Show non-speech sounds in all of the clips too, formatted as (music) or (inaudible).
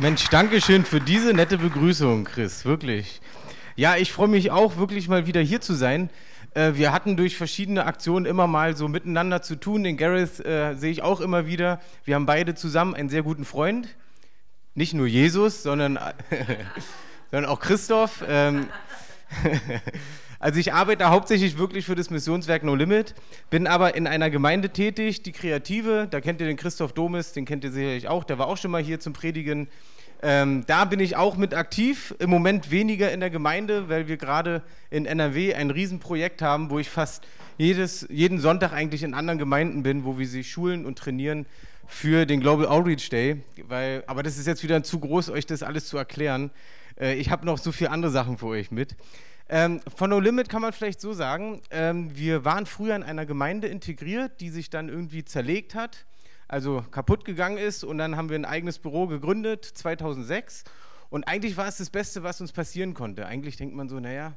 Mensch, danke schön für diese nette Begrüßung, Chris, wirklich. Ja, ich freue mich auch wirklich mal wieder hier zu sein. Äh, wir hatten durch verschiedene Aktionen immer mal so miteinander zu tun. Den Gareth äh, sehe ich auch immer wieder. Wir haben beide zusammen einen sehr guten Freund. Nicht nur Jesus, sondern, (laughs) sondern auch Christoph. Ähm, (laughs) also ich arbeite hauptsächlich wirklich für das Missionswerk No Limit, bin aber in einer Gemeinde tätig, die Kreative, da kennt ihr den Christoph Domes, den kennt ihr sicherlich auch, der war auch schon mal hier zum Predigen. Ähm, da bin ich auch mit aktiv, im Moment weniger in der Gemeinde, weil wir gerade in NRW ein Riesenprojekt haben, wo ich fast jedes, jeden Sonntag eigentlich in anderen Gemeinden bin, wo wir sie schulen und trainieren für den Global Outreach Day. Weil, aber das ist jetzt wieder zu groß, euch das alles zu erklären. Äh, ich habe noch so viele andere Sachen für euch mit. Ähm, von No Limit kann man vielleicht so sagen, ähm, wir waren früher in einer Gemeinde integriert, die sich dann irgendwie zerlegt hat, also kaputt gegangen ist und dann haben wir ein eigenes Büro gegründet, 2006 und eigentlich war es das Beste, was uns passieren konnte. Eigentlich denkt man so, naja,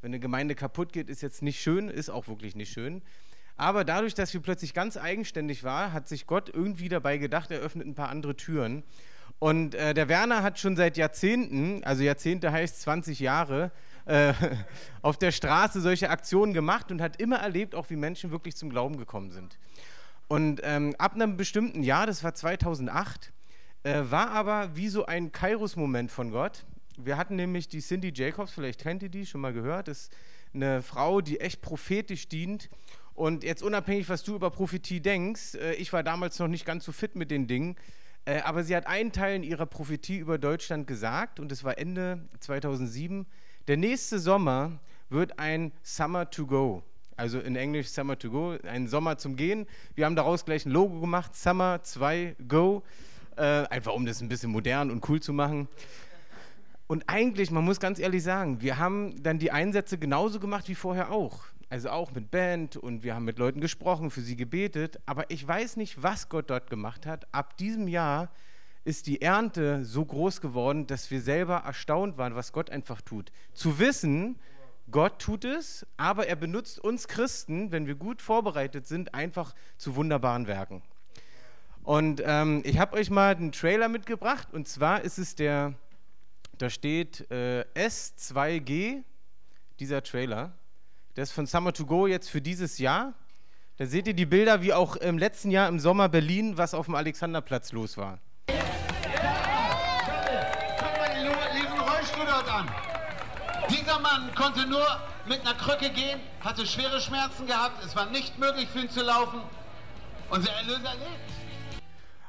wenn eine Gemeinde kaputt geht, ist jetzt nicht schön, ist auch wirklich nicht schön. Aber dadurch, dass wir plötzlich ganz eigenständig waren, hat sich Gott irgendwie dabei gedacht, er öffnet ein paar andere Türen. Und äh, der Werner hat schon seit Jahrzehnten, also Jahrzehnte heißt 20 Jahre, äh, (laughs) auf der Straße solche Aktionen gemacht und hat immer erlebt, auch wie Menschen wirklich zum Glauben gekommen sind. Und ähm, ab einem bestimmten Jahr, das war 2008, äh, war aber wie so ein Kairos-Moment von Gott. Wir hatten nämlich die Cindy Jacobs, vielleicht kennt ihr die, schon mal gehört, das ist eine Frau, die echt prophetisch dient. Und jetzt unabhängig, was du über Prophetie denkst, äh, ich war damals noch nicht ganz so fit mit den Dingen, äh, aber sie hat einen Teil in ihrer Prophetie über Deutschland gesagt, und es war Ende 2007, der nächste Sommer wird ein Summer to Go. Also in Englisch Summer to Go, ein Sommer zum Gehen. Wir haben daraus gleich ein Logo gemacht, Summer 2 Go, äh, einfach um das ein bisschen modern und cool zu machen. Und eigentlich, man muss ganz ehrlich sagen, wir haben dann die Einsätze genauso gemacht wie vorher auch. Also auch mit Band und wir haben mit Leuten gesprochen, für sie gebetet. Aber ich weiß nicht, was Gott dort gemacht hat. Ab diesem Jahr ist die Ernte so groß geworden, dass wir selber erstaunt waren, was Gott einfach tut. Zu wissen, Gott tut es, aber er benutzt uns Christen, wenn wir gut vorbereitet sind, einfach zu wunderbaren Werken. Und ähm, ich habe euch mal einen Trailer mitgebracht und zwar ist es der, da steht äh, S2G, dieser Trailer. Der ist von Summer to Go jetzt für dieses Jahr. Da seht ihr die Bilder, wie auch im letzten Jahr im Sommer Berlin, was auf dem Alexanderplatz los war. Dieser Mann konnte nur mit einer Krücke gehen, hatte schwere Schmerzen gehabt, es war nicht möglich für ihn zu laufen. Unser Erlöser lebt.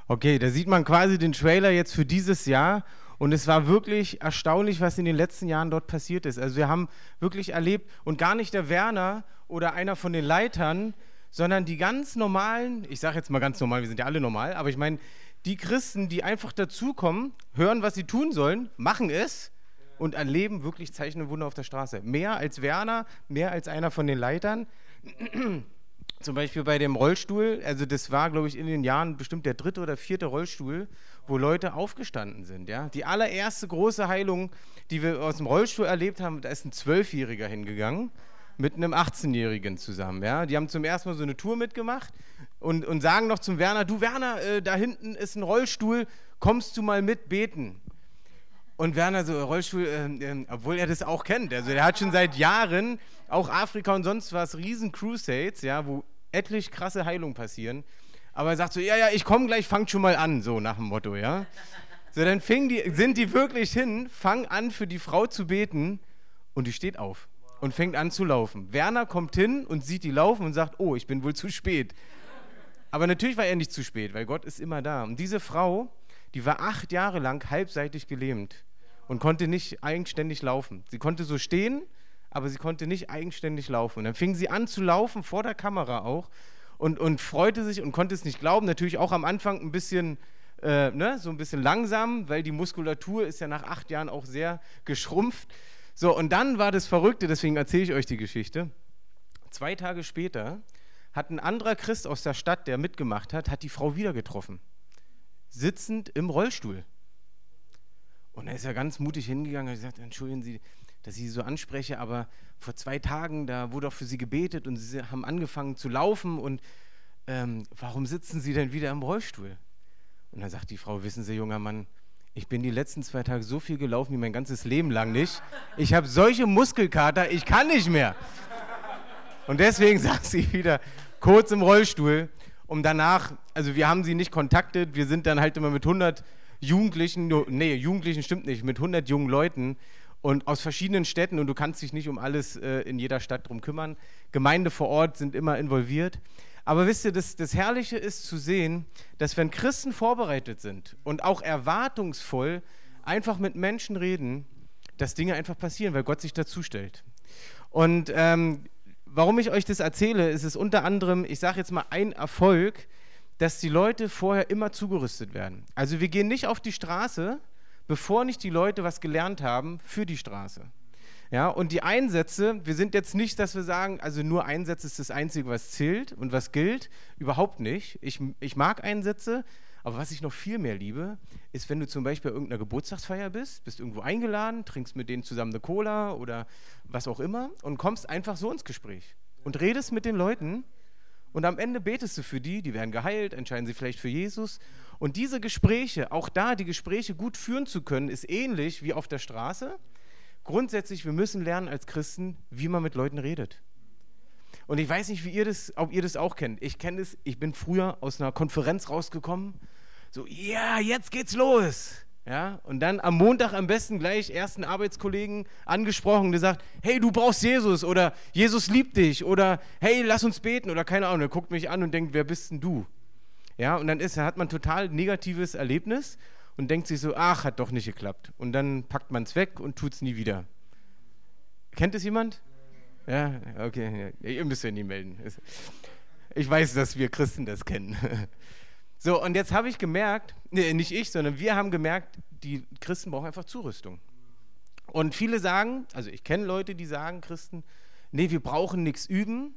Okay, da sieht man quasi den Trailer jetzt für dieses Jahr. Und es war wirklich erstaunlich, was in den letzten Jahren dort passiert ist. Also wir haben wirklich erlebt, und gar nicht der Werner oder einer von den Leitern, sondern die ganz normalen, ich sage jetzt mal ganz normal, wir sind ja alle normal, aber ich meine, die Christen, die einfach dazukommen, hören, was sie tun sollen, machen es und erleben wirklich Zeichen und Wunder auf der Straße. Mehr als Werner, mehr als einer von den Leitern. (clears throat) Zum Beispiel bei dem Rollstuhl, also das war, glaube ich, in den Jahren bestimmt der dritte oder vierte Rollstuhl, wo Leute aufgestanden sind. Ja? Die allererste große Heilung, die wir aus dem Rollstuhl erlebt haben, da ist ein Zwölfjähriger hingegangen mit einem 18-Jährigen zusammen. Ja? Die haben zum ersten Mal so eine Tour mitgemacht und, und sagen noch zum Werner, du Werner, äh, da hinten ist ein Rollstuhl, kommst du mal mit beten? Und Werner so Rollstuhl, äh, äh, obwohl er das auch kennt. Also der hat schon seit Jahren auch Afrika und sonst was riesen Crusades, ja, wo etlich krasse Heilungen passieren. Aber er sagt so, ja, ja, ich komme gleich, fangt schon mal an, so nach dem Motto, ja. So, dann die, sind die wirklich hin, fangen an für die Frau zu beten und die steht auf und fängt an zu laufen. Werner kommt hin und sieht die laufen und sagt, oh, ich bin wohl zu spät. Aber natürlich war er nicht zu spät, weil Gott ist immer da. Und diese Frau, die war acht Jahre lang halbseitig gelähmt und konnte nicht eigenständig laufen. Sie konnte so stehen, aber sie konnte nicht eigenständig laufen. Und dann fing sie an zu laufen, vor der Kamera auch, und, und freute sich und konnte es nicht glauben. Natürlich auch am Anfang ein bisschen, äh, ne, so ein bisschen langsam, weil die Muskulatur ist ja nach acht Jahren auch sehr geschrumpft. So, und dann war das Verrückte, deswegen erzähle ich euch die Geschichte. Zwei Tage später hat ein anderer Christ aus der Stadt, der mitgemacht hat, hat die Frau wieder getroffen. Sitzend im Rollstuhl. Und er ist ja ganz mutig hingegangen und gesagt, entschuldigen Sie, dass ich Sie so anspreche, aber vor zwei Tagen, da wurde auch für Sie gebetet und Sie haben angefangen zu laufen und ähm, warum sitzen Sie denn wieder im Rollstuhl? Und dann sagt die Frau, wissen Sie, junger Mann, Ich bin die letzten zwei Tage so viel gelaufen wie mein ganzes Leben lang nicht. Ich habe solche Muskelkater, ich kann nicht mehr. Und deswegen (laughs) saß sie wieder kurz im Rollstuhl, um danach, also wir haben sie nicht kontaktet, wir sind dann halt immer mit 100 Jugendlichen, nee, Jugendlichen stimmt nicht, mit 100 jungen Leuten und aus verschiedenen Städten und du kannst dich nicht um alles äh, in jeder Stadt drum kümmern. Gemeinde vor Ort sind immer involviert. Aber wisst ihr, das, das Herrliche ist zu sehen, dass wenn Christen vorbereitet sind und auch erwartungsvoll einfach mit Menschen reden, dass Dinge einfach passieren, weil Gott sich dazu stellt. Und ähm, warum ich euch das erzähle, ist es unter anderem, ich sage jetzt mal, ein Erfolg, dass die Leute vorher immer zugerüstet werden. Also wir gehen nicht auf die Straße, bevor nicht die Leute was gelernt haben für die Straße. Ja, und die Einsätze, wir sind jetzt nicht, dass wir sagen, also nur Einsätze ist das Einzige, was zählt und was gilt. Überhaupt nicht. Ich, ich mag Einsätze, aber was ich noch viel mehr liebe, ist, wenn du zum Beispiel bei irgendeiner Geburtstagsfeier bist, bist irgendwo eingeladen, trinkst mit denen zusammen eine Cola oder was auch immer und kommst einfach so ins Gespräch und redest mit den Leuten und am Ende betest du für die, die werden geheilt, entscheiden sie vielleicht für Jesus. Und diese Gespräche, auch da die Gespräche gut führen zu können, ist ähnlich wie auf der Straße grundsätzlich, wir müssen lernen als Christen, wie man mit Leuten redet. Und ich weiß nicht, wie ihr das, ob ihr das auch kennt. Ich kenne es, ich bin früher aus einer Konferenz rausgekommen, so, ja, jetzt geht's los. Ja, und dann am Montag am besten gleich ersten Arbeitskollegen angesprochen, der sagt, hey, du brauchst Jesus oder Jesus liebt dich oder hey, lass uns beten oder keine Ahnung. Er guckt mich an und denkt, wer bist denn du? Ja, und dann ist, hat man total negatives Erlebnis und denkt sich so, ach, hat doch nicht geklappt. Und dann packt man es weg und tut es nie wieder. Kennt es jemand? Ja, okay. Ja, ihr müsst ja nie melden. Ich weiß, dass wir Christen das kennen. (laughs) So, und jetzt habe ich gemerkt, nee, nicht ich, sondern wir haben gemerkt, die Christen brauchen einfach Zurüstung. Und viele sagen, also ich kenne Leute, die sagen, Christen, nee, wir brauchen nichts üben,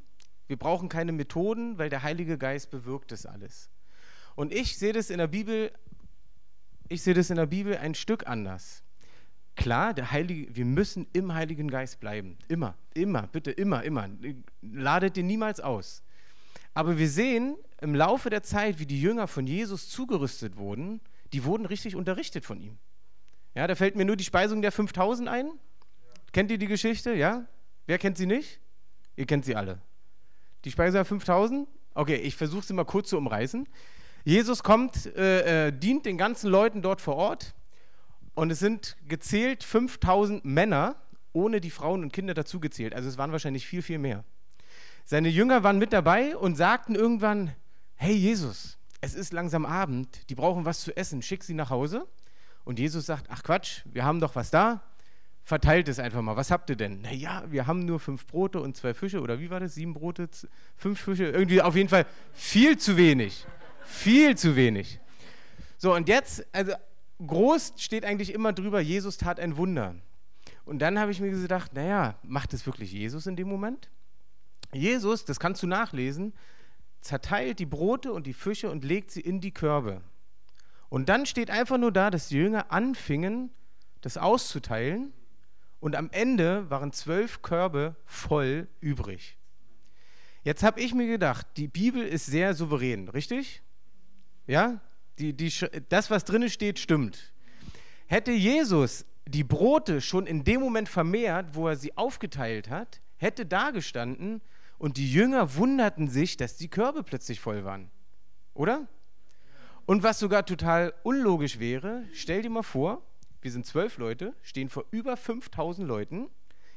wir brauchen keine Methoden, weil der Heilige Geist bewirkt das alles. Und ich sehe das in der Bibel ich sehe das in der Bibel ein Stück anders. Klar, der Heilige, wir müssen im Heiligen Geist bleiben. Immer, immer, bitte, immer, immer. Ladet den niemals aus. Aber wir sehen im Laufe der Zeit, wie die Jünger von Jesus zugerüstet wurden, die wurden richtig unterrichtet von ihm. Ja, da fällt mir nur die Speisung der 5000 ein. Kennt ihr die Geschichte? Ja? Wer kennt sie nicht? Ihr kennt sie alle. Die Speisung der 5000? Okay, ich versuche sie mal kurz zu umreißen. Jesus kommt, äh, äh, dient den ganzen Leuten dort vor Ort und es sind gezählt 5000 Männer, ohne die Frauen und Kinder dazu gezählt. Also es waren wahrscheinlich viel, viel mehr. Seine Jünger waren mit dabei und sagten irgendwann, hey Jesus, es ist langsam Abend, die brauchen was zu essen, schick sie nach Hause. Und Jesus sagt, ach Quatsch, wir haben doch was da, verteilt es einfach mal. Was habt ihr denn? Naja, wir haben nur fünf Brote und zwei Fische, oder wie war das? Sieben Brote, fünf Fische, irgendwie auf jeden Fall viel zu wenig. Viel zu wenig. So, und jetzt, also groß steht eigentlich immer drüber, Jesus tat ein Wunder. Und dann habe ich mir gedacht, naja, macht es wirklich Jesus in dem Moment? Jesus, das kannst du nachlesen, zerteilt die Brote und die Fische und legt sie in die Körbe. Und dann steht einfach nur da, dass die Jünger anfingen, das auszuteilen. Und am Ende waren zwölf Körbe voll übrig. Jetzt habe ich mir gedacht, die Bibel ist sehr souverän, richtig? Ja, die, die, das, was drin steht, stimmt. Hätte Jesus die Brote schon in dem Moment vermehrt, wo er sie aufgeteilt hat, hätte da gestanden und die Jünger wunderten sich, dass die Körbe plötzlich voll waren. Oder? Und was sogar total unlogisch wäre, stell dir mal vor, wir sind zwölf Leute, stehen vor über 5000 Leuten,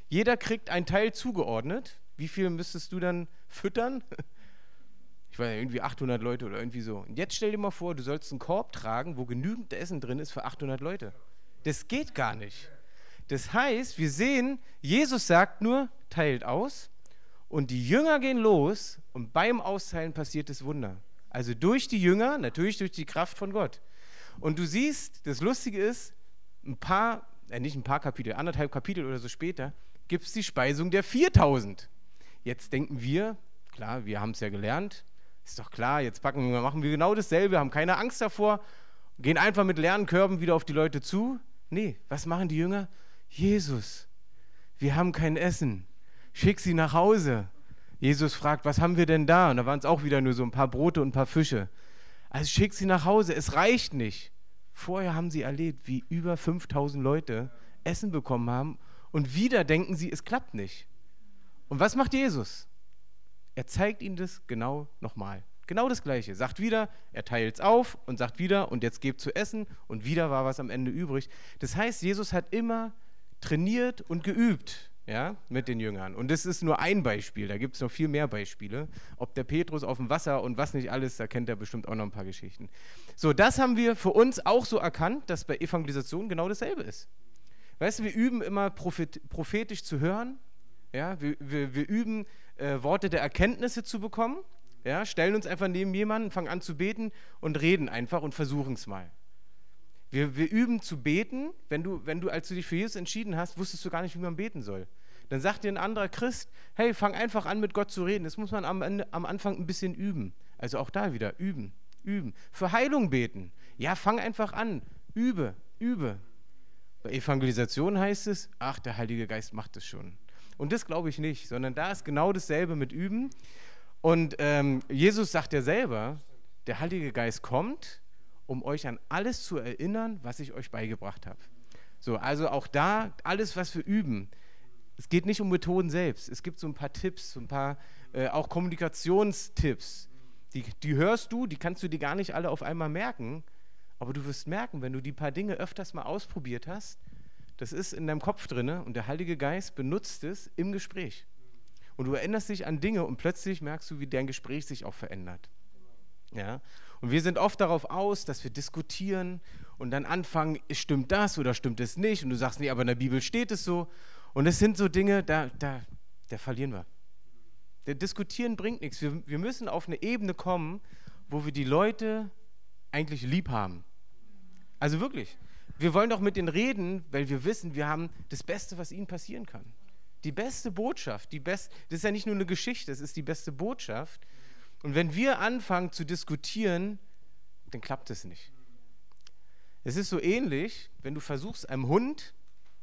jeder kriegt ein Teil zugeordnet. Wie viel müsstest du dann füttern? (laughs) ich weiß nicht, irgendwie 800 Leute oder irgendwie so. Und jetzt stell dir mal vor, du sollst einen Korb tragen, wo genügend Essen drin ist für 800 Leute. Das geht gar nicht. Das heißt, wir sehen, Jesus sagt nur, teilt aus und die Jünger gehen los und beim Austeilen passiert das Wunder. Also durch die Jünger, natürlich durch die Kraft von Gott. Und du siehst, das Lustige ist, ein paar, äh nicht ein paar Kapitel, anderthalb Kapitel oder so später, gibt es die Speisung der 4000. Jetzt denken wir, klar, wir haben es ja gelernt, ist doch klar, jetzt packen wir, machen wir genau dasselbe, haben keine Angst davor, gehen einfach mit leeren Körben wieder auf die Leute zu. Nee, was machen die Jünger? Jesus, wir haben kein Essen. Schick sie nach Hause. Jesus fragt, was haben wir denn da? Und da waren es auch wieder nur so ein paar Brote und ein paar Fische. Also schick sie nach Hause, es reicht nicht. Vorher haben sie erlebt, wie über 5000 Leute Essen bekommen haben und wieder denken sie, es klappt nicht. Und was macht Jesus? Er zeigt ihnen das genau nochmal. Genau das Gleiche. Sagt wieder, er teilt es auf und sagt wieder, und jetzt gebt zu essen und wieder war was am Ende übrig. Das heißt, Jesus hat immer trainiert und geübt ja, mit den Jüngern. Und das ist nur ein Beispiel, da gibt es noch viel mehr Beispiele. Ob der Petrus auf dem Wasser und was nicht alles, da kennt er bestimmt auch noch ein paar Geschichten. So, das haben wir für uns auch so erkannt, dass bei Evangelisation genau dasselbe ist. Weißt du, wir üben immer prophetisch zu hören, ja, wir, wir, wir üben äh, Worte der Erkenntnisse zu bekommen, ja, stellen uns einfach neben jemanden, fangen an zu beten und reden einfach und versuchen es mal. Wir, wir üben zu beten. Wenn du, wenn du, als du dich für Jesus entschieden hast, wusstest du gar nicht, wie man beten soll. Dann sagt dir ein anderer Christ, hey, fang einfach an, mit Gott zu reden. Das muss man am, am Anfang ein bisschen üben. Also auch da wieder üben, üben. Für Heilung beten. Ja, fang einfach an. Übe, übe. Bei Evangelisation heißt es, ach, der Heilige Geist macht es schon. Und das glaube ich nicht, sondern da ist genau dasselbe mit Üben. Und ähm, Jesus sagt ja selber, der Heilige Geist kommt um euch an alles zu erinnern, was ich euch beigebracht habe. So, also auch da alles, was wir üben. Es geht nicht um Methoden selbst. Es gibt so ein paar Tipps, so ein paar äh, auch Kommunikationstipps. Die, die hörst du, die kannst du dir gar nicht alle auf einmal merken. Aber du wirst merken, wenn du die paar Dinge öfters mal ausprobiert hast, das ist in deinem Kopf drin und der Heilige Geist benutzt es im Gespräch. Und du erinnerst dich an Dinge und plötzlich merkst du, wie dein Gespräch sich auch verändert. Ja? Und wir sind oft darauf aus, dass wir diskutieren und dann anfangen, stimmt das oder stimmt es nicht? Und du sagst, nee, aber in der Bibel steht es so. Und es sind so Dinge, da, da, da verlieren wir. Der Diskutieren bringt nichts. Wir, wir müssen auf eine Ebene kommen, wo wir die Leute eigentlich lieb haben. Also wirklich. Wir wollen doch mit denen reden, weil wir wissen, wir haben das Beste, was ihnen passieren kann. Die beste Botschaft, die best, das ist ja nicht nur eine Geschichte, das ist die beste Botschaft. Und wenn wir anfangen zu diskutieren, dann klappt es nicht. Es ist so ähnlich, wenn du versuchst, einem Hund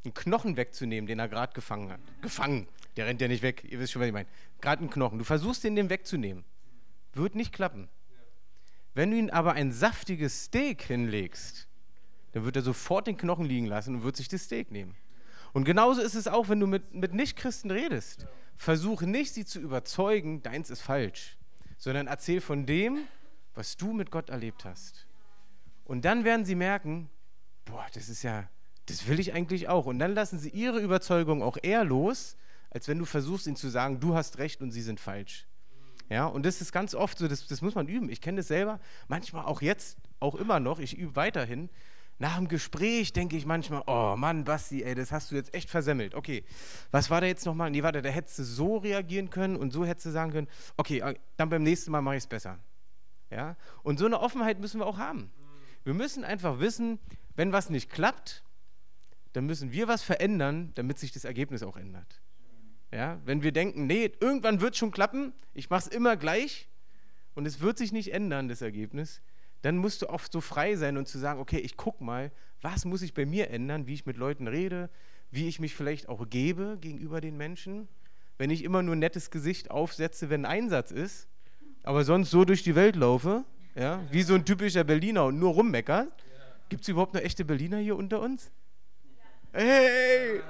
einen Knochen wegzunehmen, den er gerade gefangen hat. Gefangen, der rennt ja nicht weg, ihr wisst schon, was ich meine. Gerade einen Knochen. Du versuchst, den, den wegzunehmen. Wird nicht klappen. Wenn du ihm aber ein saftiges Steak hinlegst, dann wird er sofort den Knochen liegen lassen und wird sich das Steak nehmen. Und genauso ist es auch, wenn du mit, mit Nichtchristen redest. Versuche nicht, sie zu überzeugen, deins ist falsch sondern erzähl von dem, was du mit Gott erlebt hast. Und dann werden sie merken, boah, das ist ja, das will ich eigentlich auch. Und dann lassen sie ihre Überzeugung auch eher los, als wenn du versuchst, ihnen zu sagen, du hast recht und sie sind falsch. Ja, und das ist ganz oft so, das, das muss man üben. Ich kenne das selber, manchmal auch jetzt, auch immer noch, ich übe weiterhin, nach dem Gespräch denke ich manchmal, oh Mann, Basti, ey, das hast du jetzt echt versemmelt. Okay, was war da jetzt nochmal? Nee, warte, da hättest du so reagieren können und so hättest du sagen können, okay, äh, dann beim nächsten Mal mache ich es besser. Ja? Und so eine Offenheit müssen wir auch haben. Wir müssen einfach wissen, wenn was nicht klappt, dann müssen wir was verändern, damit sich das Ergebnis auch ändert. Ja? Wenn wir denken, nee, irgendwann wird es schon klappen, ich mache es immer gleich und es wird sich nicht ändern, das Ergebnis, dann musst du oft so frei sein und zu sagen, okay, ich gucke mal, was muss ich bei mir ändern, wie ich mit Leuten rede, wie ich mich vielleicht auch gebe gegenüber den Menschen. Wenn ich immer nur ein nettes Gesicht aufsetze, wenn ein Einsatz ist, aber sonst so durch die Welt laufe, ja, wie so ein typischer Berliner und nur rummeckert. Gibt es überhaupt noch echte Berliner hier unter uns? Hey,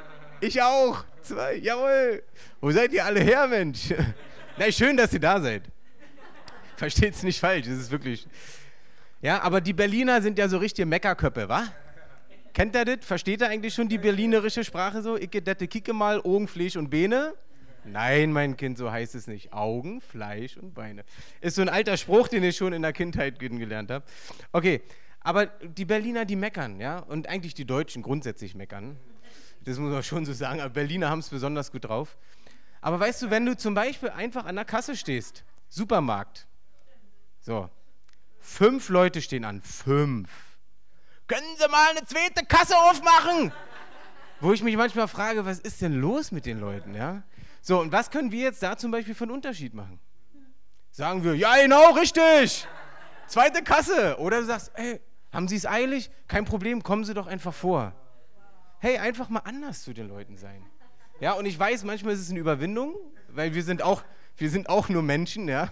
ich auch. Zwei, jawohl. Wo seid ihr alle her, Mensch? (laughs) Na, schön, dass ihr da seid. Versteht es nicht falsch, es ist wirklich. Ja, aber die Berliner sind ja so richtige Meckerköppe, wa? Kennt ihr das? Versteht ihr eigentlich schon die berlinerische Sprache so? Ich dette kicke mal Augen, Fleisch und Beine. Nein, mein Kind, so heißt es nicht. Augen, Fleisch und Beine. Ist so ein alter Spruch, den ich schon in der Kindheit gelernt habe. Okay, aber die Berliner, die meckern, ja? Und eigentlich die Deutschen grundsätzlich meckern. Das muss man schon so sagen. Aber Berliner haben es besonders gut drauf. Aber weißt du, wenn du zum Beispiel einfach an der Kasse stehst, Supermarkt, so, Fünf Leute stehen an. Fünf. Können Sie mal eine zweite Kasse aufmachen? Wo ich mich manchmal frage, was ist denn los mit den Leuten, ja? So, und was können wir jetzt da zum Beispiel für einen Unterschied machen? Sagen wir, ja, genau, richtig. Zweite Kasse. Oder du sagst, ey, haben Sie es eilig? Kein Problem, kommen Sie doch einfach vor. Hey, einfach mal anders zu den Leuten sein. Ja, und ich weiß, manchmal ist es eine Überwindung, weil wir sind auch, wir sind auch nur Menschen, ja.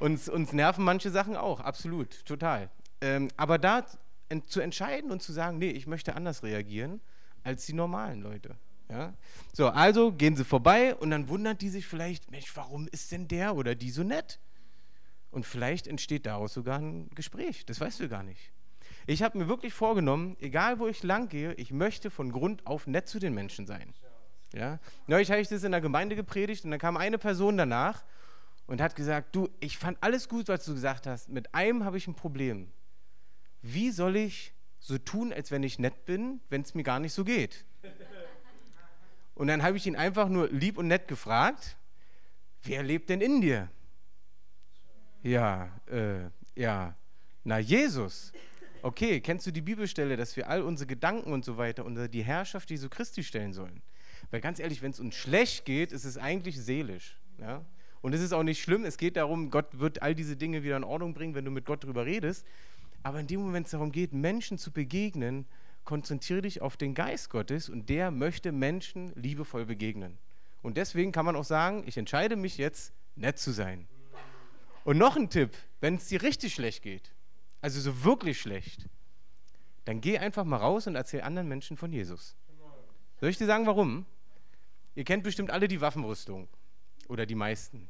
Uns, uns nerven manche Sachen auch, absolut, total. Ähm, aber da zu entscheiden und zu sagen, nee, ich möchte anders reagieren als die normalen Leute. Ja? So, also gehen sie vorbei und dann wundert die sich vielleicht, Mensch, warum ist denn der oder die so nett? Und vielleicht entsteht daraus sogar ein Gespräch, das weißt du gar nicht. Ich habe mir wirklich vorgenommen, egal wo ich lang gehe, ich möchte von Grund auf nett zu den Menschen sein. Ja? Neulich habe ich das in der Gemeinde gepredigt und dann kam eine Person danach und hat gesagt, du, ich fand alles gut, was du gesagt hast. Mit einem habe ich ein Problem. Wie soll ich so tun, als wenn ich nett bin, wenn es mir gar nicht so geht? Und dann habe ich ihn einfach nur lieb und nett gefragt, wer lebt denn in dir? Ja, äh, ja, na Jesus. Okay, kennst du die Bibelstelle, dass wir all unsere Gedanken und so weiter unter die Herrschaft Jesu Christi stellen sollen? Weil ganz ehrlich, wenn es uns schlecht geht, ist es eigentlich seelisch. Ja? Und es ist auch nicht schlimm, es geht darum, Gott wird all diese Dinge wieder in Ordnung bringen, wenn du mit Gott drüber redest. Aber in dem Moment, wenn es darum geht, Menschen zu begegnen, konzentriere dich auf den Geist Gottes und der möchte Menschen liebevoll begegnen. Und deswegen kann man auch sagen, ich entscheide mich jetzt, nett zu sein. Und noch ein Tipp, wenn es dir richtig schlecht geht, also so wirklich schlecht, dann geh einfach mal raus und erzähl anderen Menschen von Jesus. Soll ich dir sagen, warum? Ihr kennt bestimmt alle die Waffenrüstung oder die meisten.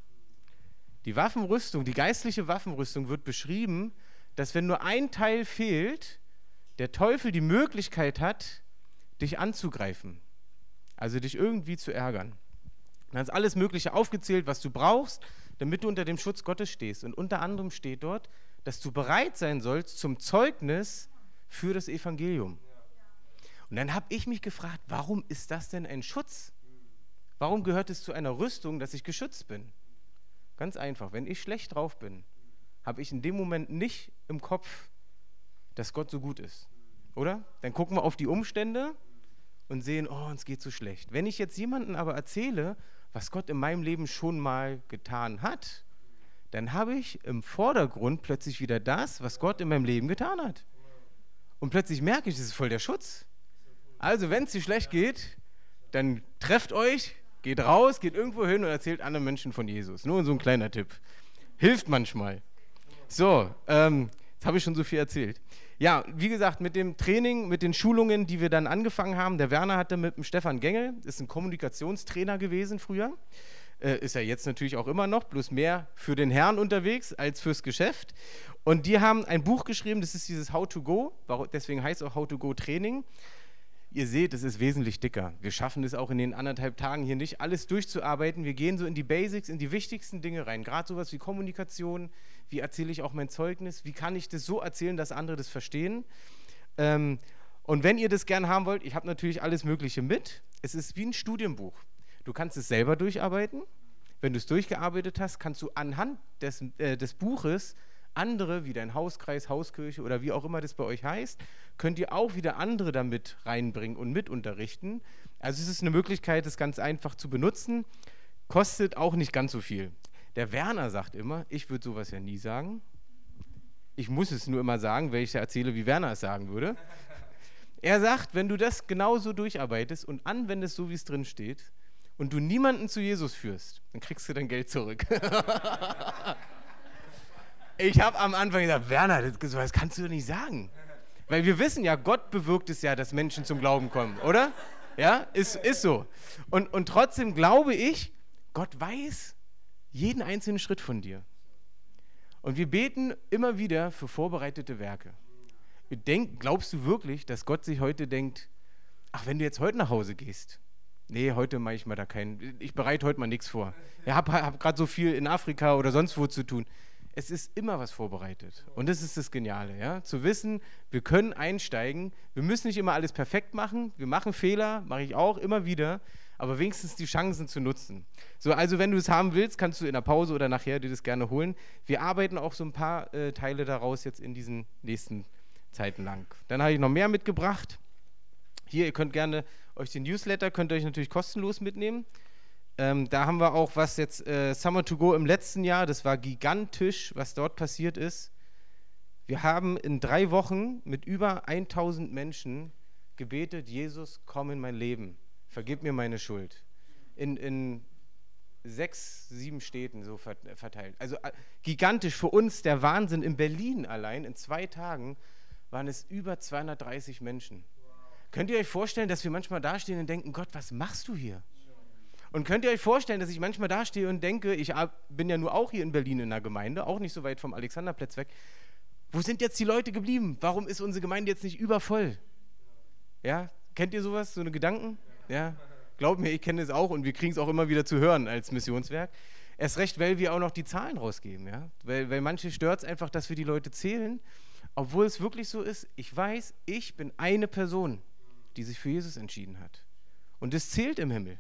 Die Waffenrüstung, die geistliche Waffenrüstung wird beschrieben, dass wenn nur ein Teil fehlt, der Teufel die Möglichkeit hat, dich anzugreifen, also dich irgendwie zu ärgern. Dann ist alles Mögliche aufgezählt, was du brauchst, damit du unter dem Schutz Gottes stehst. Und unter anderem steht dort, dass du bereit sein sollst zum Zeugnis für das Evangelium. Und dann habe ich mich gefragt, warum ist das denn ein Schutz? Warum gehört es zu einer Rüstung, dass ich geschützt bin? Ganz einfach, wenn ich schlecht drauf bin, habe ich in dem Moment nicht im Kopf, dass Gott so gut ist. Oder? Dann gucken wir auf die Umstände und sehen, oh, uns geht so schlecht. Wenn ich jetzt jemandem aber erzähle, was Gott in meinem Leben schon mal getan hat, dann habe ich im Vordergrund plötzlich wieder das, was Gott in meinem Leben getan hat. Und plötzlich merke ich, das ist voll der Schutz. Also, wenn es dir schlecht geht, dann trefft euch, Geht raus, geht irgendwo hin und erzählt anderen Menschen von Jesus. Nur so ein kleiner Tipp. Hilft manchmal. So, ähm, jetzt habe ich schon so viel erzählt. Ja, wie gesagt, mit dem Training, mit den Schulungen, die wir dann angefangen haben, der Werner hatte mit dem Stefan Gengel, ist ein Kommunikationstrainer gewesen früher, äh, ist er jetzt natürlich auch immer noch, bloß mehr für den Herrn unterwegs als fürs Geschäft. Und die haben ein Buch geschrieben, das ist dieses How to Go, deswegen heißt es auch How to Go Training. Ihr seht, es ist wesentlich dicker. Wir schaffen es auch in den anderthalb Tagen hier nicht, alles durchzuarbeiten. Wir gehen so in die Basics, in die wichtigsten Dinge rein. Gerade sowas wie Kommunikation. Wie erzähle ich auch mein Zeugnis? Wie kann ich das so erzählen, dass andere das verstehen? Ähm, und wenn ihr das gern haben wollt, ich habe natürlich alles Mögliche mit. Es ist wie ein Studienbuch. Du kannst es selber durcharbeiten. Wenn du es durchgearbeitet hast, kannst du anhand des, äh, des Buches andere, wie dein Hauskreis, Hauskirche oder wie auch immer das bei euch heißt, könnt ihr auch wieder andere damit reinbringen und mitunterrichten. Also es ist eine Möglichkeit, das ganz einfach zu benutzen, kostet auch nicht ganz so viel. Der Werner sagt immer, ich würde sowas ja nie sagen. Ich muss es nur immer sagen, weil ich erzähle, wie Werner es sagen würde. Er sagt, wenn du das genauso durcharbeitest und anwendest, so wie es drin steht, und du niemanden zu Jesus führst, dann kriegst du dein Geld zurück. (laughs) Ich habe am Anfang gesagt, Werner, das, das kannst du doch nicht sagen. Weil wir wissen ja, Gott bewirkt es ja, dass Menschen zum Glauben kommen, oder? Ja, ist, ist so. Und, und trotzdem glaube ich, Gott weiß jeden einzelnen Schritt von dir. Und wir beten immer wieder für vorbereitete Werke. Denk, glaubst du wirklich, dass Gott sich heute denkt, ach, wenn du jetzt heute nach Hause gehst, nee, heute mache ich mal da keinen, ich bereite heute mal nichts vor. Ich habe hab gerade so viel in Afrika oder sonst wo zu tun es ist immer was vorbereitet. Und das ist das Geniale, ja? Zu wissen, wir können einsteigen, wir müssen nicht immer alles perfekt machen, wir machen Fehler, mache ich auch immer wieder, aber wenigstens die Chancen zu nutzen. So, also wenn du es haben willst, kannst du in der Pause oder nachher dir das gerne holen. Wir arbeiten auch so ein paar äh, Teile daraus jetzt in diesen nächsten Zeiten lang. Dann habe ich noch mehr mitgebracht. Hier, ihr könnt gerne euch den Newsletter, könnt ihr euch natürlich kostenlos mitnehmen. Ähm, da haben wir auch was jetzt, äh, Summer to Go im letzten Jahr, das war gigantisch, was dort passiert ist. Wir haben in drei Wochen mit über 1000 Menschen gebetet, Jesus, komm in mein Leben, vergib mir meine Schuld. In, in sechs, sieben Städten so verteilt. Also äh, gigantisch für uns der Wahnsinn. In Berlin allein in zwei Tagen waren es über 230 Menschen. Könnt ihr euch vorstellen, dass wir manchmal dastehen und denken, Gott, was machst du hier? Und könnt ihr euch vorstellen, dass ich manchmal dastehe und denke, ich bin ja nur auch hier in Berlin in der Gemeinde, auch nicht so weit vom Alexanderplatz weg. Wo sind jetzt die Leute geblieben? Warum ist unsere Gemeinde jetzt nicht übervoll? Ja, kennt ihr sowas, so eine Gedanken? Ja, glaubt mir, ich kenne es auch und wir kriegen es auch immer wieder zu hören als Missionswerk. Erst recht, weil wir auch noch die Zahlen rausgeben, ja. Weil, weil manche stört es einfach, dass wir die Leute zählen, obwohl es wirklich so ist. Ich weiß, ich bin eine Person, die sich für Jesus entschieden hat. Und es zählt im Himmel.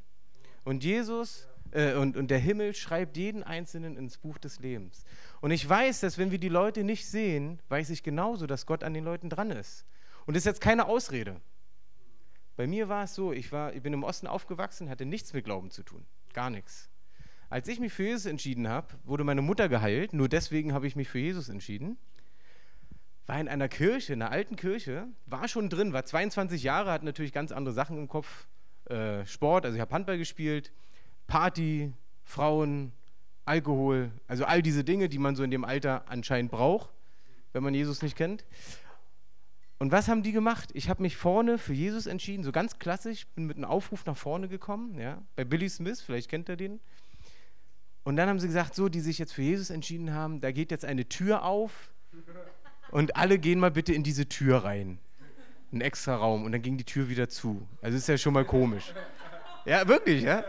Und Jesus äh, und, und der Himmel schreibt jeden Einzelnen ins Buch des Lebens. Und ich weiß, dass wenn wir die Leute nicht sehen, weiß ich genauso, dass Gott an den Leuten dran ist. Und das ist jetzt keine Ausrede. Bei mir war es so, ich, war, ich bin im Osten aufgewachsen, hatte nichts mit Glauben zu tun. Gar nichts. Als ich mich für Jesus entschieden habe, wurde meine Mutter geheilt. Nur deswegen habe ich mich für Jesus entschieden. War in einer Kirche, in einer alten Kirche, war schon drin, war 22 Jahre, hat natürlich ganz andere Sachen im Kopf äh, Sport, also ich habe Handball gespielt, Party, Frauen, Alkohol, also all diese Dinge, die man so in dem Alter anscheinend braucht, wenn man Jesus nicht kennt. Und was haben die gemacht? Ich habe mich vorne für Jesus entschieden, so ganz klassisch, bin mit einem Aufruf nach vorne gekommen, ja, bei Billy Smith, vielleicht kennt ihr den. Und dann haben sie gesagt, so, die sich jetzt für Jesus entschieden haben, da geht jetzt eine Tür auf und alle gehen mal bitte in diese Tür rein einen extra Raum und dann ging die Tür wieder zu. Also ist ja schon mal komisch. Ja, wirklich, ja.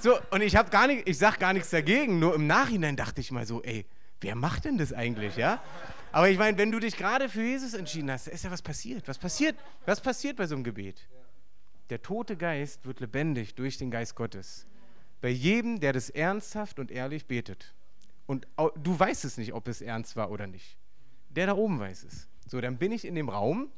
So, und ich habe gar nicht, ich sag gar nichts dagegen, nur im Nachhinein dachte ich mal so, ey, wer macht denn das eigentlich, ja? Aber ich meine, wenn du dich gerade für Jesus entschieden hast, ist ja was passiert. Was passiert? Was passiert bei so einem Gebet? Der tote Geist wird lebendig durch den Geist Gottes. Bei jedem, der das ernsthaft und ehrlich betet. Und du weißt es nicht, ob es ernst war oder nicht. Der da oben weiß es. So, dann bin ich in dem Raum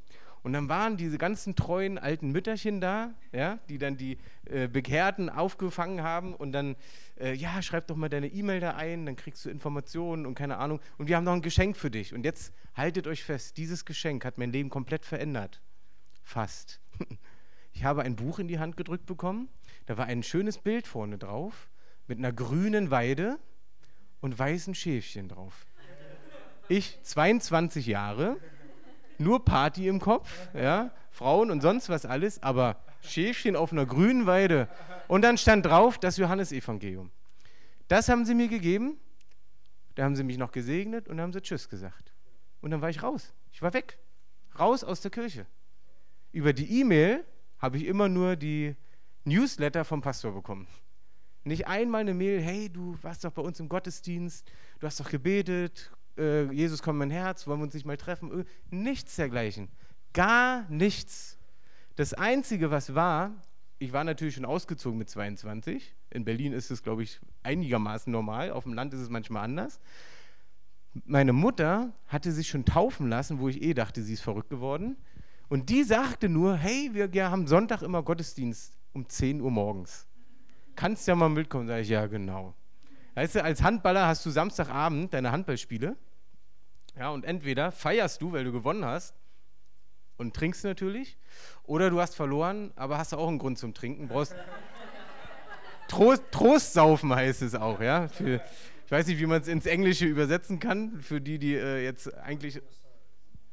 und dann waren diese ganzen treuen alten Mütterchen da, ja, die dann die äh, Bekehrten aufgefangen haben und dann, äh, ja, schreib doch mal deine E-Mail da ein, dann kriegst du Informationen und keine Ahnung. Und wir haben noch ein Geschenk für dich. Und jetzt haltet euch fest, dieses Geschenk hat mein Leben komplett verändert. Fast. (laughs) Ich habe ein Buch in die Hand gedrückt bekommen, da war ein schönes Bild vorne drauf mit einer grünen Weide und weißen Schäfchen drauf. Ich, 22 Jahre, nur Party im Kopf, ja, Frauen und sonst was alles, aber Schäfchen auf einer grünen Weide. Und dann stand drauf das Johannesevangelium. Das haben sie mir gegeben, da haben sie mich noch gesegnet und haben sie Tschüss gesagt. Und dann war ich raus. Ich war weg. Raus aus der Kirche. Über die E-Mail habe ich immer nur die Newsletter vom Pastor bekommen. Nicht einmal eine Mail, hey, du warst doch bei uns im Gottesdienst, du hast doch gebetet, äh, Jesus kommt in mein Herz, wollen wir uns nicht mal treffen? Nichts dergleichen. Gar nichts. Das Einzige, was war, ich war natürlich schon ausgezogen mit 22. In Berlin ist es, glaube ich, einigermaßen normal. Auf dem Land ist es manchmal anders. Meine Mutter hatte sich schon taufen lassen, wo ich eh dachte, sie ist verrückt geworden. Und die sagte nur, hey, wir, haben Sonntag immer Gottesdienst um 10 Uhr morgens. Kannst ja mal mitkommen? Sag ich, ja, genau. Weißt du, als Handballer hast du Samstagabend deine Handballspiele. Ja, und entweder feierst du, weil du gewonnen hast und trinkst natürlich, oder du hast verloren, aber hast auch einen Grund zum Trinken. Brauchst (laughs) Trost, Trostsaufen heißt es auch, ja. Für, ich weiß nicht, wie man es ins Englische übersetzen kann, für die, die äh, jetzt eigentlich.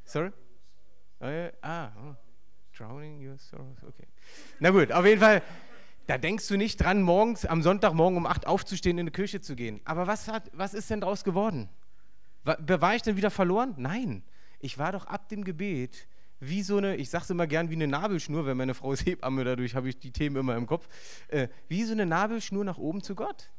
Sorry? Ja. Ah, oh. drowning your sorrows, okay. Na gut, auf jeden Fall da denkst du nicht dran, morgens am Sonntagmorgen um 8 aufzustehen, in die Kirche zu gehen. Aber was, hat, was ist denn daraus geworden? War, war ich denn wieder verloren? Nein. Ich war doch ab dem Gebet wie so eine, ich sage es immer gern, wie eine Nabelschnur, wenn meine Frau (laughs) ist Hebamme, dadurch habe ich die Themen immer im Kopf, äh, wie so eine Nabelschnur nach oben zu Gott.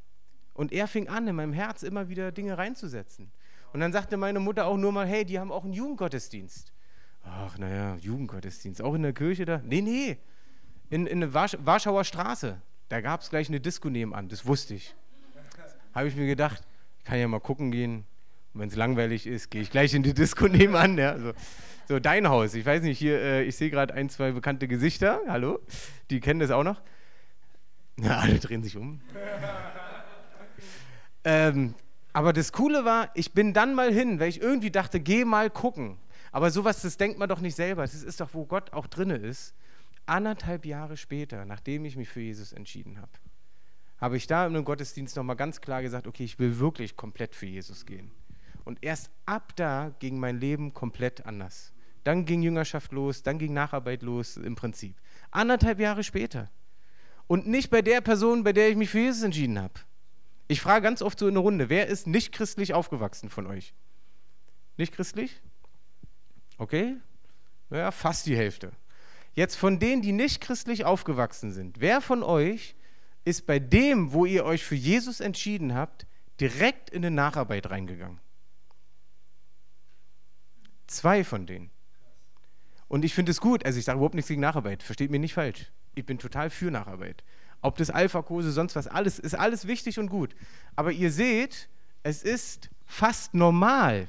Und er fing an, in meinem Herz immer wieder Dinge reinzusetzen. Und dann sagte meine Mutter auch nur mal, hey, die haben auch einen Jugendgottesdienst. Ach, naja, Jugendgottesdienst, auch in der Kirche da? Nee, nee, in, in der Warsch Warschauer Straße. Da gab es gleich eine Disco nebenan, das wusste ich. Habe ich mir gedacht, ich kann ja mal gucken gehen. Und wenn es langweilig ist, gehe ich gleich in die Disco (laughs) nebenan. Ja, so. so, dein Haus. Ich weiß nicht, hier, äh, ich sehe gerade ein, zwei bekannte Gesichter. Hallo? Die kennen das auch noch. Ja, alle drehen sich um. (laughs) ähm, aber das Coole war, ich bin dann mal hin, weil ich irgendwie dachte, geh mal gucken. Aber sowas, das denkt man doch nicht selber. Das ist doch, wo Gott auch drinne ist anderthalb Jahre später, nachdem ich mich für Jesus entschieden habe, habe ich da im Gottesdienst nochmal ganz klar gesagt, okay, ich will wirklich komplett für Jesus gehen. Und erst ab da ging mein Leben komplett anders. dann ging Jüngerschaft los, dann ging Nacharbeit los im Prinzip. Anderthalb Jahre später. Und nicht bei der Person, bei der ich mich für Jesus entschieden habe. Ich frage ganz oft so in der Runde, wer ist nicht christlich aufgewachsen von euch? Nicht christlich? Okay? Ja, fast die Hälfte. Jetzt von denen, die nicht christlich aufgewachsen sind, wer von euch ist bei dem, wo ihr euch für Jesus entschieden habt, direkt in eine Nacharbeit reingegangen? Zwei von denen. Und ich finde es gut, also ich sage überhaupt nichts gegen Nacharbeit, versteht mir nicht falsch. Ich bin total für Nacharbeit. Ob das Alpha-Kurse, sonst was, alles ist alles wichtig und gut. Aber ihr seht, es ist fast normal,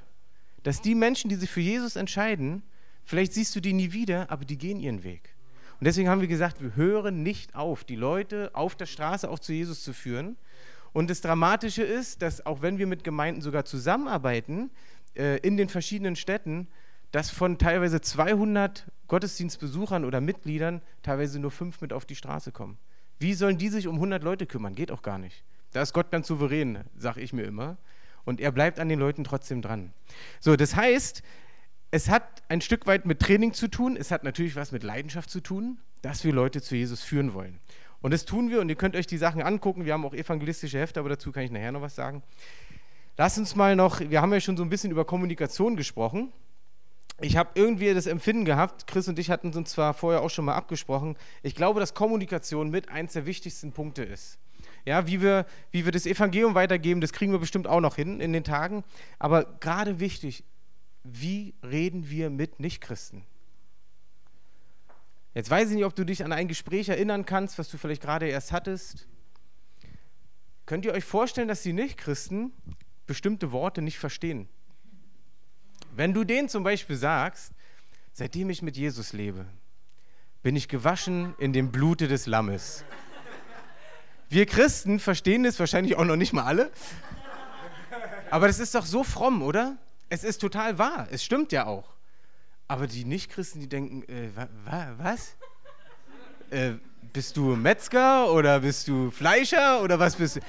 dass die Menschen, die sich für Jesus entscheiden, vielleicht siehst du die nie wieder, aber die gehen ihren Weg. Und deswegen haben wir gesagt, wir hören nicht auf, die Leute auf der Straße auch zu Jesus zu führen. Und das Dramatische ist, dass auch wenn wir mit Gemeinden sogar zusammenarbeiten, äh, in den verschiedenen Städten, dass von teilweise 200 Gottesdienstbesuchern oder Mitgliedern teilweise nur fünf mit auf die Straße kommen. Wie sollen die sich um 100 Leute kümmern? Geht auch gar nicht. Da ist Gott ganz souverän, sage ich mir immer. Und er bleibt an den Leuten trotzdem dran. So, das heißt, es hat ein Stück weit mit Training zu tun. Es hat natürlich was mit Leidenschaft zu tun, dass wir Leute zu Jesus führen wollen. Und das tun wir und ihr könnt euch die Sachen angucken. Wir haben auch evangelistische Hefte, aber dazu kann ich nachher noch was sagen. Lass uns mal noch, wir haben ja schon so ein bisschen über Kommunikation gesprochen. Ich habe irgendwie das Empfinden gehabt, Chris und ich hatten uns zwar vorher auch schon mal abgesprochen, ich glaube, dass Kommunikation mit eins der wichtigsten Punkte ist. Ja, wie wir, wie wir das Evangelium weitergeben, das kriegen wir bestimmt auch noch hin in den Tagen. Aber gerade wichtig, wie reden wir mit Nichtchristen? Jetzt weiß ich nicht, ob du dich an ein Gespräch erinnern kannst, was du vielleicht gerade erst hattest. Könnt ihr euch vorstellen, dass die Nichtchristen bestimmte Worte nicht verstehen. Wenn du denen zum Beispiel sagst, seitdem ich mit Jesus lebe, bin ich gewaschen in dem Blute des Lammes. Wir Christen verstehen das wahrscheinlich auch noch nicht mal alle. Aber das ist doch so fromm, oder? Es ist total wahr. Es stimmt ja auch. Aber die Nichtchristen, die denken, äh, wa, wa, was? Äh, bist du Metzger oder bist du Fleischer oder was bist du?